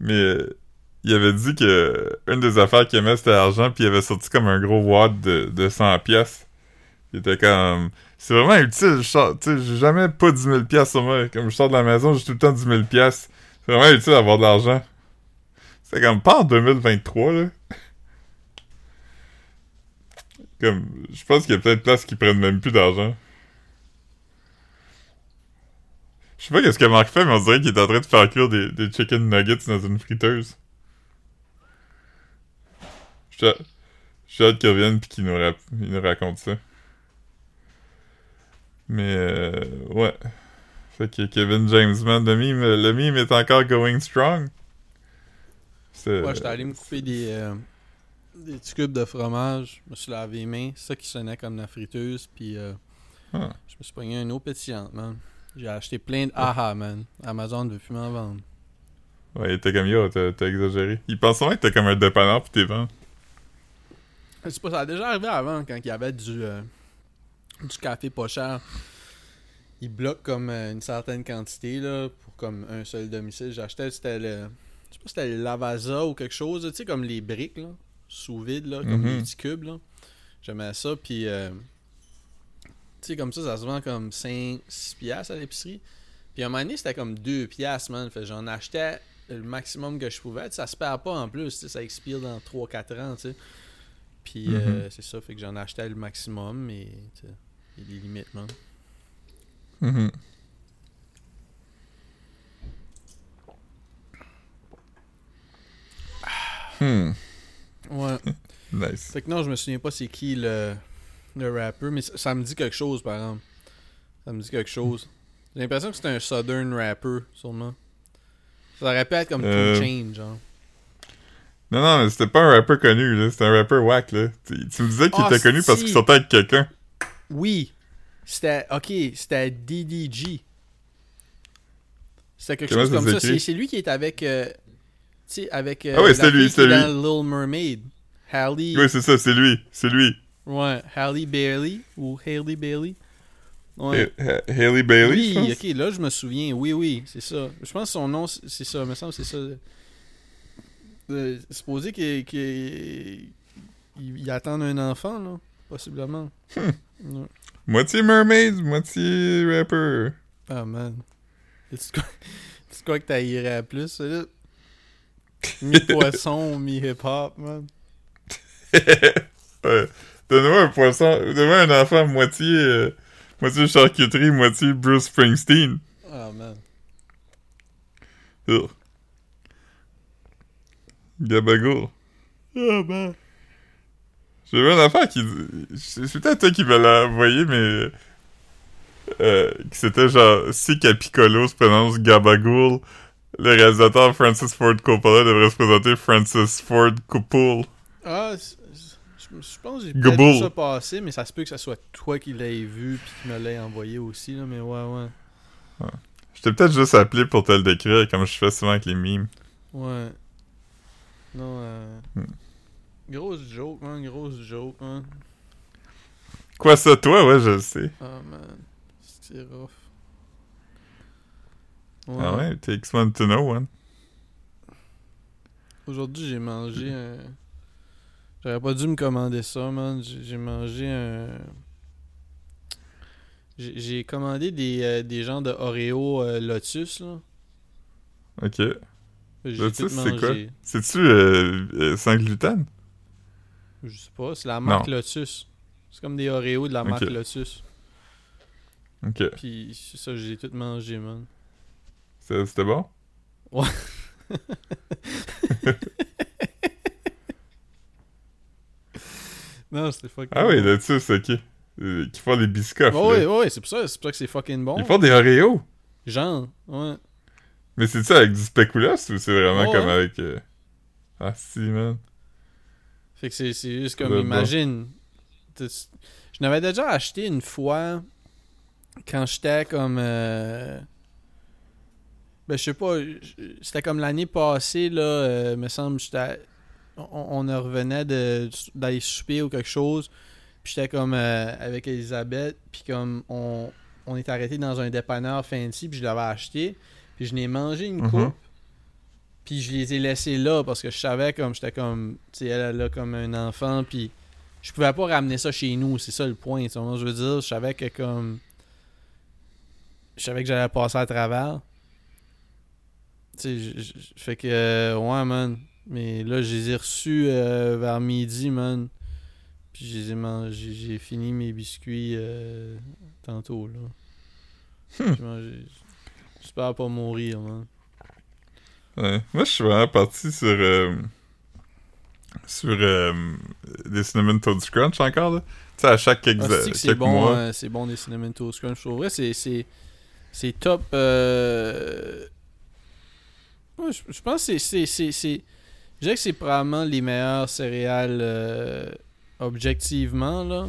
Mais, euh, il avait dit que une des affaires qu'il aimait, c'était l'argent, puis il avait sorti comme un gros wad de, de 100 pièces. Il était comme... C'est vraiment utile, j'ai jamais pas 10 000 pièces sur moi. Comme je sors de la maison, j'ai tout le temps 10 000 pièces. C'est vraiment utile d'avoir de l'argent. C'est comme pas en 2023, là. Comme, je pense qu'il y a peut-être place qui prennent même plus d'argent. Je sais pas qu'est-ce que Marc fait, mais on dirait qu'il est en train de faire cuire des, des chicken nuggets dans une friteuse. J'ai j'ai hâte qu'il revienne pis qu'il nous, raconte ça. Mais, euh, ouais. Fait que Kevin James, man, le meme, le meme est encore going strong. Ouais, j'étais allé me couper des, euh, des petits cubes de fromage. Je me suis lavé les mains. C'est ça qui sonnait comme la friteuse. Puis euh, Ah. je me suis pogné une eau pétillante, man. J'ai acheté plein de aha, man. Amazon ne veut plus m'en vendre. Ouais, il était comme yo, t'as exagéré. Il pensait vraiment que t'es comme un dépanneur pis t'es vend. Je sais pas, ça a déjà arrivé avant quand il y avait du, euh, du café pas cher. Ils bloquent comme euh, une certaine quantité là, pour comme un seul domicile. J'achetais, c'était le. Je sais pas c'était le Lavazza ou quelque chose, tu sais, comme les briques là, sous vide, là, comme les petits cubes. là. J'aimais ça, puis. euh, tu sais, comme ça, ça se vend comme 5-6 piastres à l'épicerie. Puis à un moment donné, c'était comme 2 piastres, man. Fait j'en achetais le maximum que je pouvais. Tu sais, ça se perd pas en plus, ça expire dans 3-4 ans, tu sais. Puis Mhm. euh, c'est ça, fait que j'en achetais le maximum, mais il y a des limites, man. Mhm. Hmm. Ouais. Nice. fait que non, je me souviens pas c'est qui le, le rapper, mais ça, ça me dit quelque chose, par exemple. Ça me dit quelque chose. J'ai l'impression que c'est un Southern rapper, sûrement. Ça aurait pu être comme Euh, Two Chainz, genre. Non, non, mais c'était pas un rappeur connu, là. C'était un rappeur whack, là. Tu, tu me disais qu'il Ah, était connu parce qu'il sortait avec quelqu'un. Oui. C'était. Ok, c'était DDG. C'était quelque Comment chose comme ça. C'est c'est lui qui est avec. euh, tu sais, avec. euh, Ah la c'était lui, fille qui c'était est lui. dans Little Mermaid. Halle. Oui, c'est ça, c'est lui. C'est lui. Ouais, Halle Bailey ou Hailey Bailey. Ouais. Ha- Ha- Hailey Bailey, oui, ok, là je me souviens. Oui, oui, c'est ça. Je pense que son nom, c'est c'est ça. Il me semble que c'est ça. Euh, supposé qu'il qu'il- il, il attend un enfant, là. Possiblement. Hmm. Ouais. Moitié mermaid, moitié rapper. Ah, man. Tu crois que t'haïrais plus, ça, là? Mi-poisson, mi-hip-hop, man? ouais. Donne-moi un poisson, donne-moi un enfant moitié, euh, moitié charcuterie, moitié Bruce Springsteen. Ah, man. Ugh. Gabagool. Ah, man. J'ai vu une affaire qui. C'est peut-être toi qui me l'a envoyé, mais. Euh, c'était genre. Si Capicolo se prononce Gabagool, le réalisateur Francis Ford Coppola devrait se présenter Francis Ford Coppola. Ah, je pense que j'ai Gaboul. peut-être vu ça passer, mais ça se peut que ça soit toi qui l'aies vu puis qui me l'aies envoyé aussi, là, mais ouais, ouais. Je t'ai peut-être juste appelé pour te le décrire, comme je fais souvent avec les memes. Ouais. Non, euh... Hmm. Grosse joke, man, grosse joke, man. Quoi ça, toi? Ouais, je le sais. Ah, man. C'est rough. Ouais. Ah ouais? Takes one to know one. Aujourd'hui, j'ai mangé un... J'aurais pas dû me commander ça, man. J'ai mangé un... J'ai commandé des, euh, des genres de Oreo euh, Lotus, là. Ok. Tout c'est quoi? C'est-tu euh, euh, sans gluten? Je sais pas, c'est la marque Non. Lotus. C'est comme des Oreos de la marque. Lotus. Ok. Puis c'est ça, j'ai tout mangé, man. C'est- C'était bon? Non, c'était fucking Ah oui, bon. Lotus, ok. Euh, qui font les biscoffs, Ouais, là. ouais, ouais, c'est pour ça, c'est pour ça que c'est fucking bon. Ils font des Oreos? Genre, ouais. Mais c'est ça avec du spéculoos ou c'est vraiment comme avec. euh, Ah, si, man. Fait que c'est juste comme, imagine. Je n'avais déjà acheté une fois quand j'étais comme. euh, Ben, je sais pas, c'était comme l'année passée, là, euh, me semble, j'étais. On, on en revenait d'aller souper ou quelque chose. Puis j'étais comme euh, avec Elisabeth, puis comme on, on est arrêté dans un dépanneur fancy, puis je l'avais acheté. Je n'ai mangé une Mhm. coupe. Puis je les ai laissés là parce que je savais comme j'étais comme tu sais elle là comme un enfant puis je pouvais pas ramener ça chez nous, c'est ça le point, tu vois, je veux dire, je savais que comme je savais que j'allais passer à travers. Tu sais, fait que euh, ouais man, mais là je les ai reçus euh, vers midi man. Puis je les ai mangés, j'ai fini mes biscuits euh, tantôt là. Hmm. J'ai mangé- J'espère pas mourir man. Ouais. Moi, je suis vraiment parti sur. euh, sur euh, des Cinnamon Toast Crunch encore, là. Tu sais, à chaque quelques, Ah, c'est bon, mois. euh, c'est bon des Cinnamon Toast Crunch. Pour vrai, c'est c'est c'est top. euh, ouais, je, je pense que c'est c'est c'est c'est- je dirais que c'est probablement les meilleurs céréales euh, objectivement là.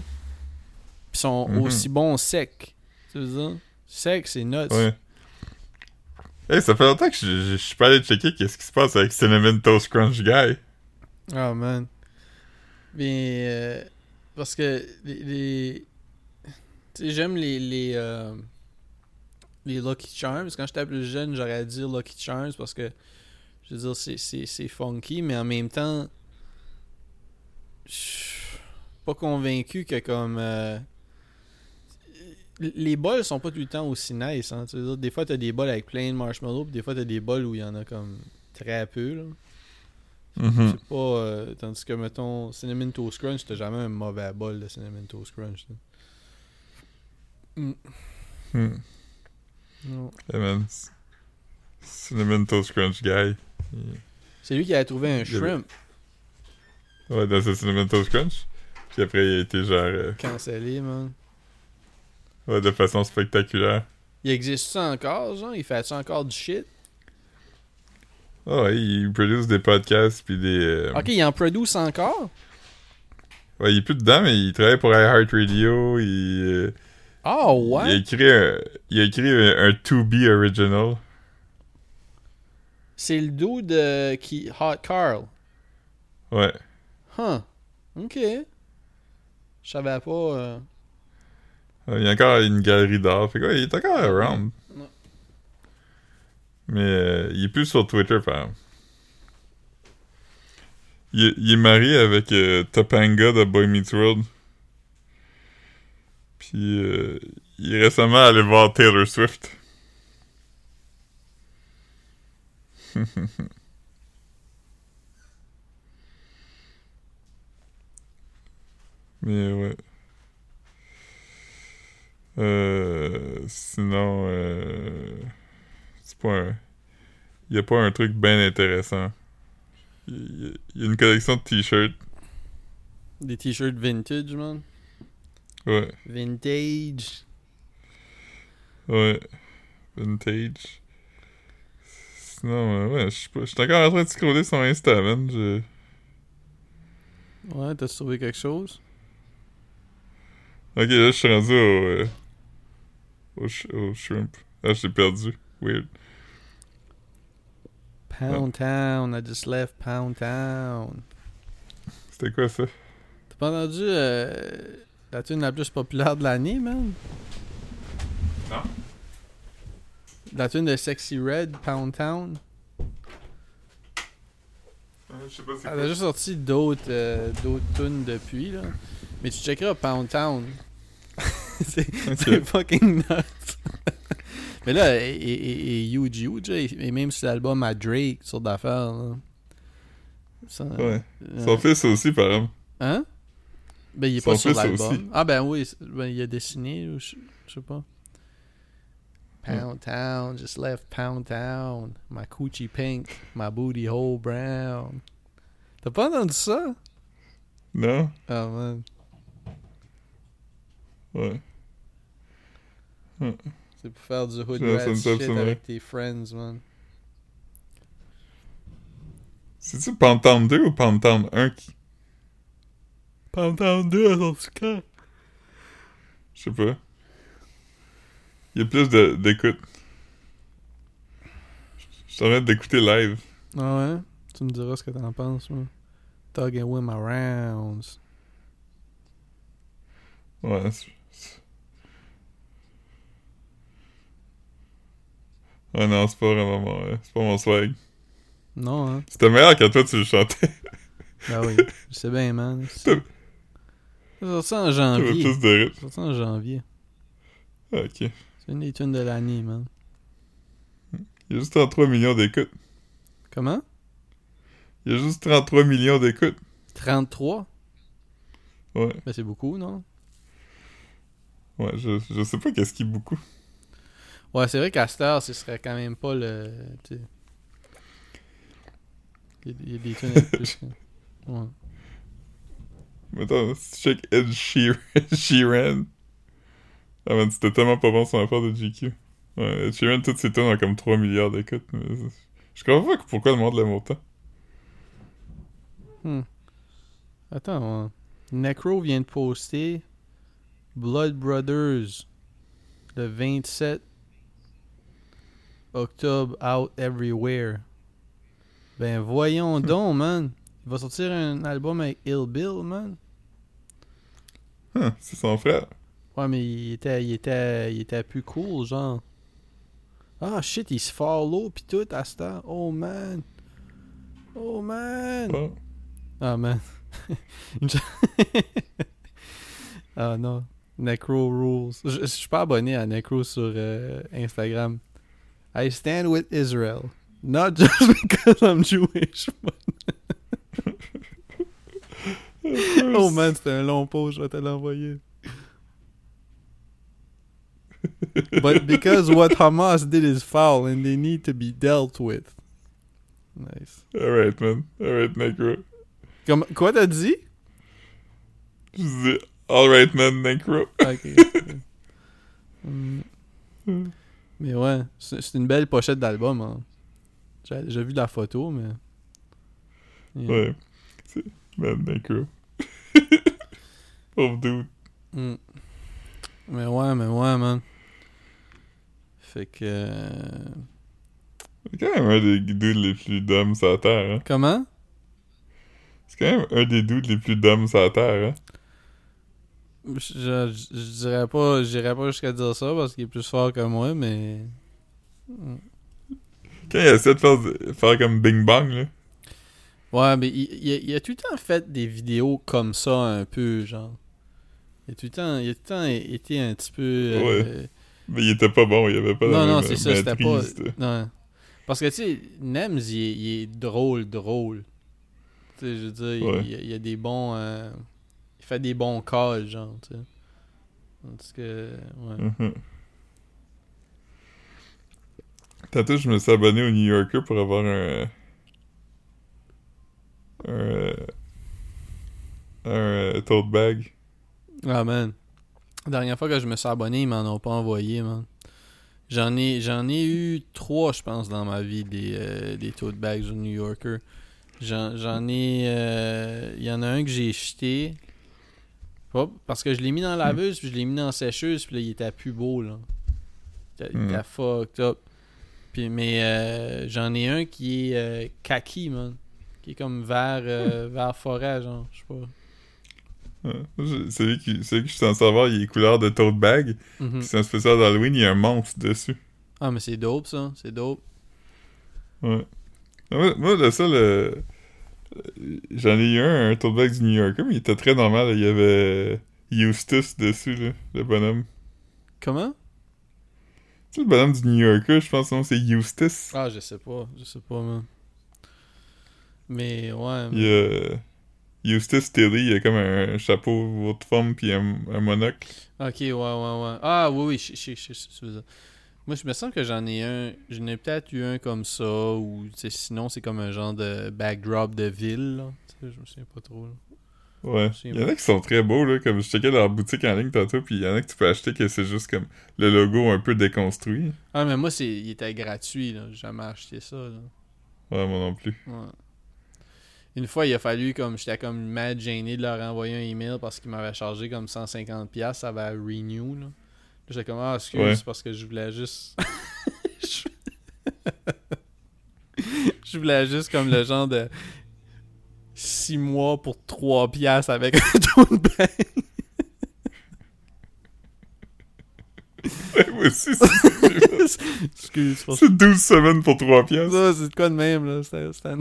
Puis sont Mhm. aussi bons secs. Tu veux dire? Sec, c'est nuts. Ouais. Hey, ça fait longtemps que je, suis pas allé checker qu'est-ce qui se passe avec Cinnamon Toast Crunch Guy. Oh man. Mais euh, parce que les, tu sais j'aime les les euh, les Lucky Charms. Quand j'étais plus jeune, j'aurais dit Lucky Charms parce que je veux dire c'est funky, mais en même temps je suis pas convaincu que comme euh, les bols sont pas tout le temps aussi nice. Hein, tu veux dire, des fois, t'as des bols avec plein de marshmallows, puis des fois, t'as des bols où il y en a comme très peu. Là. C'est pas. euh, tandis que, mettons, Cinnamon Toast Crunch, t'as jamais un mauvais bol de Cinnamon Toast Crunch. là. Hmm. Non. Hey, man. C- Cinnamon Toast Crunch Guy. C'est lui qui a trouvé un shrimp Ouais, dans ce Cinnamon Toast Crunch. Puis après, il a été genre. euh, cancellé, man. Ouais, de façon spectaculaire. Il existe ça encore, genre? Il fait ça encore du shit? Ah ouais, il produit des podcasts puis des. euh, Ok, il en produce encore? Ouais, il est plus dedans, mais il travaille pour iHeartRadio. Il, euh, Ah il a ouais écrit un, il a écrit un, un To Be original. C'est le dude de qui. Hot Carl. Ouais. Huh. Ok. Je savais pas. euh, Euh, Il y a encore une galerie d'art. Fait que ouais, il est encore around. Ouais. Mais euh, il est plus sur Twitter, par exemple. Il, est- il est marié avec euh, Topanga de Boy Meets World. Puis euh, il est récemment allé voir Taylor Swift. Mais ouais. Euh, sinon, euh, c'est pas un... Il a pas un truc bien intéressant. Il y, a- une collection de t-shirts. Des t-shirts vintage, man. Ouais, Vintage. ouais. Vintage. Sinon, euh, ouais, je suis encore en train de scroller son Insta, man. Je... Ouais, t'as trouvé quelque chose? Ok, là, je suis rendu au... euh, au, sh- au shrimp. Ah, je l'ai perdu. Weird. Pound Town. I just left Pound Town. C'était quoi, ça? T'as pas entendu euh, la tune la plus populaire de l'année, man? Non. La tune de Sexy Red, Pound Town. Euh, Je sais pas c'est Elle a juste sorti d'autres euh, d'autres tunes depuis, là. Mais tu checkeras Pound Town. c'est fucking nuts. Mais là, et, et, et, et Huge et même sur l'album à Drake, sur d'affaires, Ouais. euh, Son fils aussi, par exemple. Hein? Ben, il est Son pas sur l'album. aussi. Ah, ben oui, ben, il a dessiné, ou je, je sais pas. Pound Town, just left Pound Town. My coochie pink, my booty hole brown. T'as pas entendu ça? Non? Ah, man. Ouais. C'est pour faire du hood rat shit avec tes friends, man. C'est-tu Pound Town 2 ou Pound Town 1 qui... Pound Town 2 à son quand? Je sais pas. Il y a plus de- d'écoute. Je suis en train d'écouter live. Ah ouais? Tu me diras ce que t'en penses, man. Tugging with my rounds. Ouais. c'est- Ouais, non, c'est pas vraiment mon... euh, C'est pas mon swag. Non, hein. C'était meilleur quand toi tu le chantais. Ben oui. Je sais bien, man. C'est sorti en janvier. C'est sorti en janvier. Ah, ok. C'est une des tunes de l'année, man. Il y a juste 33 millions d'écoutes. Comment? Il y a juste 33 millions d'écoutes. 33? Ouais. Ben c'est beaucoup, non? Ouais, je, je sais pas qu'est-ce qui est beaucoup. Ouais, c'est vrai heure, ce serait quand même pas le. Il y a- des tunes avec plus. Ouais. Mettons, si tu check Ed Sheeran. Sheeran. Ah man, c'était tellement pas bon son affaire de GQ. Ouais, Ed Sheeran, toutes ses tunes ont comme 3 milliards d'écoutes. Mais je comprends pas pourquoi le monde l'aime autant. Hmm. Attends, ouais. Necro vient de poster Blood Brothers le 27 octobre out everywhere. Ben voyons donc, man. Il va sortir un album avec Ill Bill, man. Huh, c'est son frère. Ouais, mais il était, il était, il était plus cool, genre. Ah shit, il se follow pis tout à ce temps. Oh man. Oh man. Ah. Ah man. Ah non. Necro Rules. Je, je suis pas abonné à Necro sur euh, Instagram. I stand with Israel. Not just because I'm Jewish. oh man, c'était un long pause, je vais te l'envoyer. But because what Hamas did is foul and they need to be dealt with. Nice. Alright, man. Alright, Necro. Comme, quoi t'as dit? Je dis, alright, man, Necro. Ok. Hmm. Mais ouais, c'est une belle pochette d'album. Hein. J'ai déjà vu la photo, mais. Yeah. Ouais. C'est, man, Necro. Pauvre dude. Hmm. Mais ouais, mais ouais, man. Fait que. euh, C'est quand même un des dudes les plus dumb sur la Terre, hein. Comment? C'est quand même un des dudes les plus dumb sur la Terre, hein. Je, je, je dirais pas, j'irais pas jusqu'à dire ça parce qu'il est plus fort que moi, mais. Quand il essaie de faire, faire comme Bing Bang, là. Ouais, mais il, il a, il a tout le temps fait des vidéos comme ça, un peu, genre. Il a tout le temps, il a tout le temps été un petit peu. euh, Mais il était pas bon, il avait pas Non, la non, c'est ça, c'était pas. Non. Parce que, tu sais, Nems, il est, il est drôle, drôle. Tu sais, je veux dire, il- Ouais. il, y a- des bons. euh, fait des bons calls, genre, tu sais. Parce que. Ouais. Mhm. Tantôt, je me suis abonné au New Yorker pour avoir un. Un. Un euh, tote bag. Ah, man. La dernière fois que je me suis abonné, ils m'en ont pas envoyé, man. J'en ai, j'en ai eu trois, je pense, dans ma vie, des, euh, des tote bags au New Yorker. J'en, j'en ai... euh, Il y en a un que j'ai jeté. Pas- parce que je l'ai mis dans la laveuse, puis je l'ai mis dans la sécheuse, puis là, il était plus beau, là. Il était, il était Hmm. fucked up. Puis, mais euh, j'en ai un qui est euh, kaki, man. Qui est comme vert, euh, vert forêt, genre, je sais pas. Celui, qui, celui que je suis censé avoir, il est couleur de tote bag. Puis C'est un spécial d'Halloween, il y a un monstre dessus. Ah, mais c'est dope, ça. C'est dope. Ouais. Moi, moi, le seul. Euh, euh, J'en ai eu un, un tote bag du New Yorker, mais il était très normal. là. Il y avait Eustace dessus, là, le bonhomme. Comment? Tu sais, le bonhomme du New Yorker, je pense que c'est Eustace. Ah, je sais pas. Je sais pas, man. Mais ouais. Il y a Eustace Tilly, il a comme un chapeau haute forme puis un, un monocle. Ok, ouais, ouais, ouais. Ah, oui, oui, je sais, je sais, Moi, je me sens que j'en ai un. J'en ai peut-être eu un comme ça, ou sinon, c'est comme un genre de backdrop de ville, là. Je me souviens pas trop, là. Ouais. Il y en a qui sont très beaux, là. Comme je checkais leur boutique en ligne tantôt, puis il y en a que tu peux acheter que c'est juste comme le logo un peu déconstruit. Ah, mais moi, c'est, il était gratuit, là. J'ai jamais acheté ça, là. Ouais, moi non plus. Ouais. Une fois, il a fallu, comme, j'étais comme mad gêné de leur envoyer un email parce qu'ils m'avaient chargé comme 150$, ça va renew, là. J'étais comme, ah, excuse, Ouais. parce que je voulais juste. je... voulais juste comme le genre de 6 mois pour 3 piastres avec un tote bag. Ouais, moi aussi, c'est ça que j'ai fait. Excuse, c'est pas C'est 12 semaines pour 3 piastres. c'est de quoi de même, là. C'était un-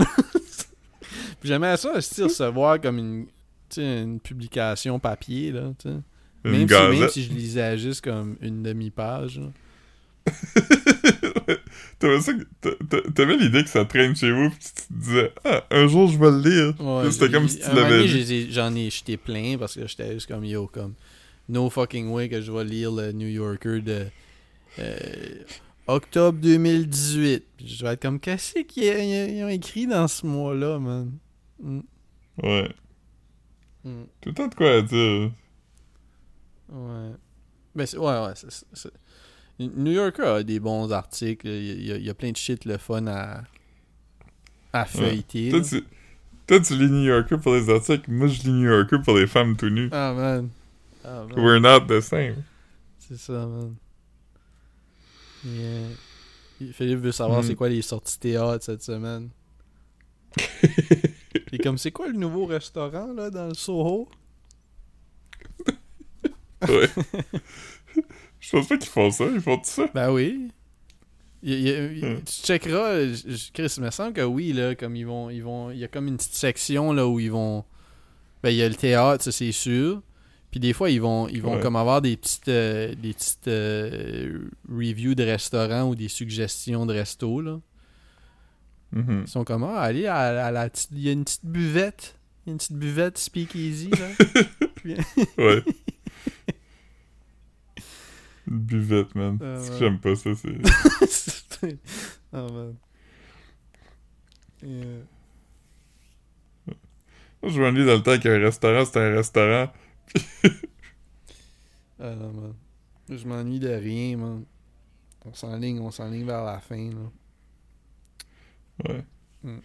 j'aimais ça, aussi recevoir comme une, tu sais, une publication papier, là, tu sais. Une Même si, même si je lisais juste comme une demi-page. T'avais l'idée que ça traîne chez vous, pis tu te disais, ah, un jour je vais le lire. Ouais, C'était comme si tu l'avais lu. J'en ai jeté plein parce que j'étais juste comme yo, comme no fucking way que je vais lire le New Yorker de euh, octobre 2018. Puis je vais être comme qu'est-ce qu'ils ils ont écrit dans ce mois-là, man? Mm, Ouais. mm, Tout le temps de quoi à dire. Ouais. Ben, c'est- ouais, ouais. New Yorker a des bons articles. Il y a, il y plein de shit le fun à, à feuilleter. Toi tu, toi, tu lis New Yorker pour les articles, moi, je lis New Yorker pour les femmes tout nues. Ah, man. Ah, man. We're not the same. C'est ça, man. Yeah. Philippe veut savoir Mm. c'est quoi les sorties théâtre cette semaine. Et comme c'est quoi le nouveau restaurant là dans le Soho? Ouais. Je pense pas qu'ils font ça, ils font tout ça. Ben oui. Il- il- il- Mm. Tu checkeras, je- Chris, il me semble que oui, là, comme ils vont, ils vont, il y a comme une petite section là où ils vont, ben il y a le théâtre, ça c'est sûr. Puis des fois ils vont, ils vont Ouais. comme avoir des petites, euh, des petites euh, reviews de restaurants ou des suggestions de resto là. Mhm. Ils sont comme ah, allez à, à la petite, il y a une petite buvette, il y a une petite buvette speakeasy là. Ouais. Buvette, man. Ah, ouais. J'aime pas ça, c'est... oh man. Yeah. Moi, je m'ennuie dans le temps qu'un restaurant, c'était un restaurant. Ah non, man. Je m'ennuie de rien, man. On s'enligne, on s'enligne vers la fin, là. Ouais. Mm.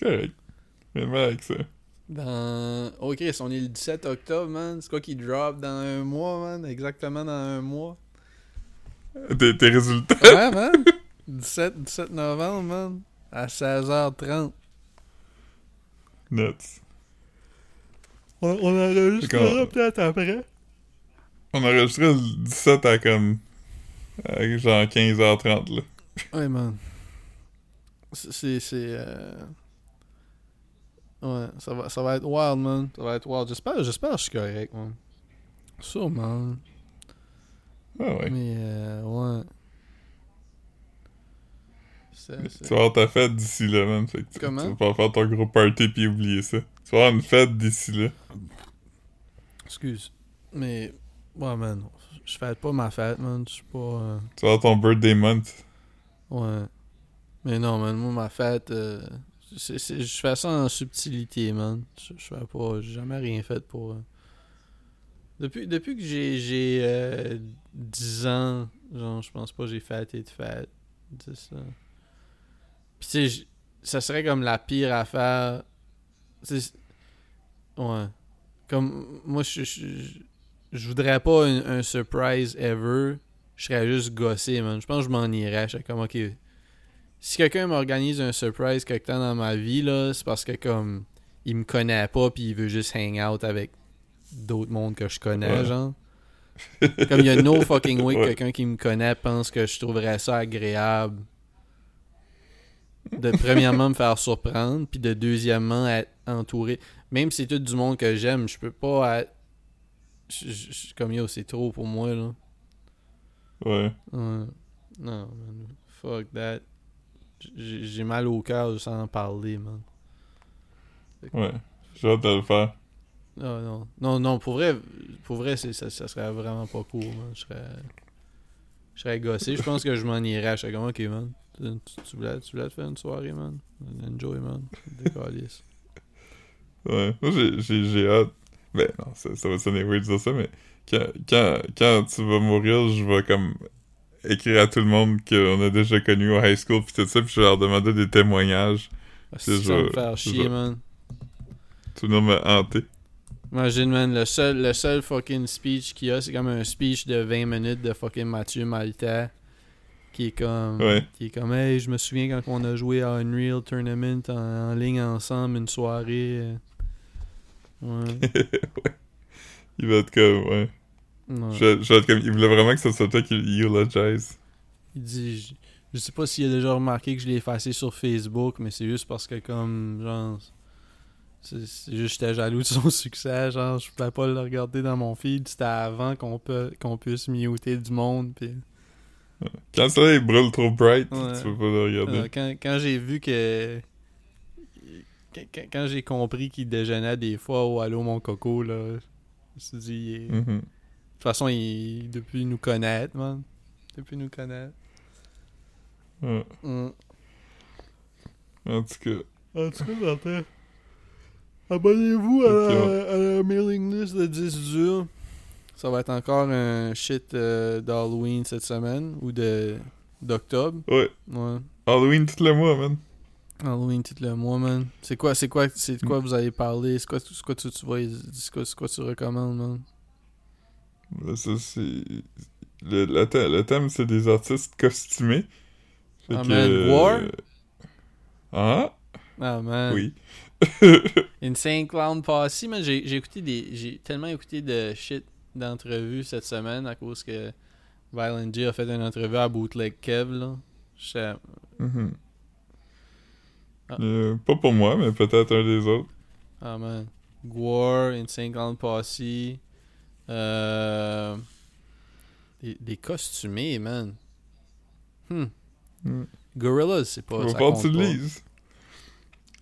Correct. Mal avec ça. Dans... Oh, Chris, on est le 17 octobre, man. C'est quoi qui drop dans un mois, man? Exactement dans un mois. Tes, tes résultats. Ouais, man. 17, 17 novembre, man. À 16h30. Nuts. On, on enregistrera peut-être après. On enregistrait le 17 à comme... à genre 15h30, là. Ouais, man. C'est. c'est- c'est, euh, Ouais, ça va, ça va être wild, man. Ça va être wild. J'espère, j'espère que je suis correct, man. Sûrement. Ah ouais. Mais, euh, ouais. C'est- c'est- Tu vas avoir ta fête d'ici là, man. Fait que tu, Comment? tu vas pas faire ton gros party pis oublier ça. Tu vas avoir une fête d'ici là. Excuse. Mais, ouais, man. Je fête pas ma fête, man. Je suis pas. euh, Tu vas avoir ton birthday month. Ouais. Mais non, man. Moi, ma fête. euh, je fais ça en subtilité, man. Je, je fais pas. J'ai jamais rien fait pour. euh, Depuis, depuis que j'ai j'ai euh, 10 ans, genre, je pense pas que j'ai fêté de fête. C'est ça. Puis, tu ça serait comme la pire affaire. Ouais. Comme, moi, je, je, je- je voudrais pas un, un surprise ever. Je serais juste gossé, man. Je pense que je m'en irais. Je serais comme, ok. Si quelqu'un m'organise un surprise quelque temps dans ma vie, là, c'est parce que, comme, il me connaît pas puis il veut juste hang out avec d'autres mondes que je connais, Ouais. genre. Comme il y a no fucking way que Ouais. quelqu'un qui me connaît pense que je trouverais ça agréable de premièrement me faire surprendre, puis de deuxièmement être entouré. Même si c'est tout du monde que j'aime, je peux pas être. je- je- je- comme yo, c'est trop pour moi, là. Ouais. Ouais. Non, man. Fuck that. J'ai mal au cœur juste en parler, man. Ouais. J'ai hâte de le faire. Non, non. Non, non, pour vrai, pour vrai ça, ça serait vraiment pas cool, man. Je serais. Je serais gossé. Je pense que je m'en irais. Je serais comme, ok, man. Tu, tu voulais, tu voulais te faire une soirée, man? Enjoy, man. Décalisse. Ouais. Moi, j'ai hâte. Ben, non, ça, ça va sonner weird de dire ça, mais quand, quand, quand tu vas mourir, je vais comme écrire à tout le monde qu'on a déjà connu au high school pis tout ça, pis je leur demander des témoignages. Je ça me faire chier, man. Tu vas venir me hanter. Imagine, man, le seul, le seul fucking speech qu'il y a, c'est comme un speech de 20 minutes de fucking Mathieu Malta. Qui est comme. Ouais. Qui est comme, hey, je me souviens quand on a joué à Unreal Tournament en, en ligne ensemble, une soirée. Ouais. ouais. Il va être comme, ouais. Ouais. Je, je vais être comme, il voulait vraiment que ce soit toi qui le eulogize. Il dit, je, je sais pas s'il a déjà remarqué que je l'ai effacé sur Facebook, mais c'est juste parce que comme, genre, c'est juste j'étais jaloux de son succès, genre, je pouvais pas le regarder dans mon feed, c'était avant qu'on peut qu'on puisse muter du monde, puis Quand le soleil brûle trop bright, Ouais. tu peux pas le regarder. euh, quand, quand j'ai vu que quand, j'ai compris qu'il déjeunait des fois au Allô mon coco, là, je me suis dit, il Mhm. Toute façon, il depuis nous connaître, man, depuis nous connaître. Ouais. Mm. En tout cas, En tout cas, Martin, abonnez-vous à, la, à la mailing list de 10 dur. Ça va être encore un shit euh, d'Halloween cette semaine ou de d'octobre. ouais. Ouais. Halloween tout le mois, man. Halloween tout le mois, man. C'est quoi, c'est quoi, c'est de quoi vous allez parler? C'est quoi, c'est quoi tu, tu vois, c'est quoi, c'est quoi tu recommandes, man? C'est... Le, le, thème- le thème, c'est des artistes costumés. Fait Ah, que, man, euh, War? Ah, Ah, man. oui. Insane Clown Posse, man. J'ai écouté des. J'ai tellement écouté de shit d'entrevues cette semaine à cause que Violent J a fait une entrevue à Bootleg Kev, là. J'étais- Mhm. Ah. Euh, pas pour moi, mais peut-être un des autres. Ah, man. Gwar, Insane Clown Posse. Euh. Des, des costumés, man. Hmm. Hmm. Gorillaz, c'est pas. Ça compte tu le pas. lises.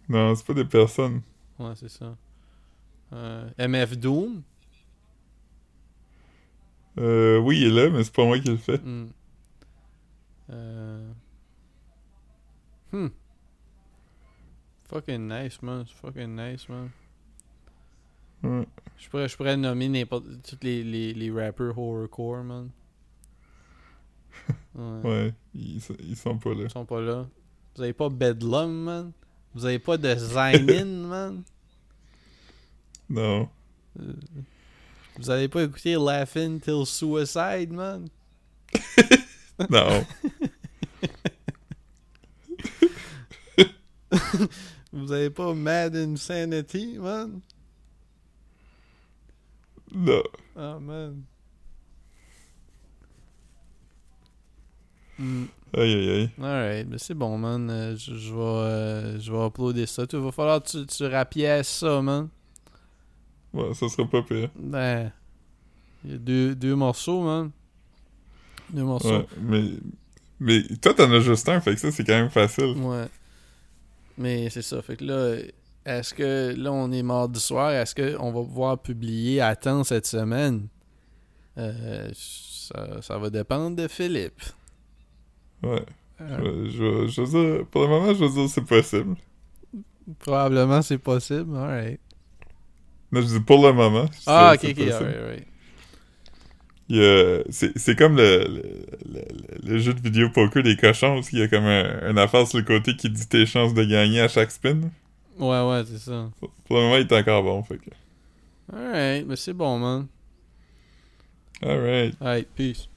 Non, c'est pas des personnes. Ouais, c'est ça. Euh, MF Doom? Euh, oui, il est là, mais c'est pas moi qui le fais. Hmm. Euh... Hmm. Fucking nice, man. C'est fucking nice, man. Ouais. Je pourrais, je pourrais nommer n'importe tous les, les, les rappers horrorcore, man. Ouais. Ouais, ils, ils sont pas là. Ils sont pas là. Vous avez pas Bedlam, man? Vous avez pas de Zainin, man? Non. Euh, Vous avez pas écouté Laughing Till Suicide, man? Non. Vous avez pas Mad Insanity, man? Non. Ah, man. Hmm. Aïe, aïe, aïe. Alright, mais c'est bon, man. Euh, je, je vais, euh, je vais uploader ça. Il va falloir que tu, tu rapièces ça, man. Ouais, ça sera pas pire. Ben, il y a deux, deux morceaux, man. Deux morceaux. Ouais, mais... Mais toi, t'en as juste un, fait que ça, c'est quand même facile. Ouais. Mais c'est ça. Fait que là, est-ce que là, on est mardi soir, est-ce qu'on va pouvoir publier à temps cette semaine? Euh, ça, ça va dépendre de Philippe. Ouais. Euh, Je, je, je veux dire, pour le moment, je veux dire, c'est possible. probablement c'est possible. Alright. Mais je dis pour le moment. Ah, ok, ok, alright, C'est c'est comme le, le, le- le jeu de vidéo poker des cochons, parce qu'il y a comme un, une affaire sur le côté qui dit tes chances de gagner à chaque spin. Ouais, ouais, c'est ça. Pour le moment, il est encore bon, fait que... Alright, mais c'est bon, man. Alright. Alright, peace.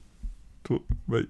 Toi, bye.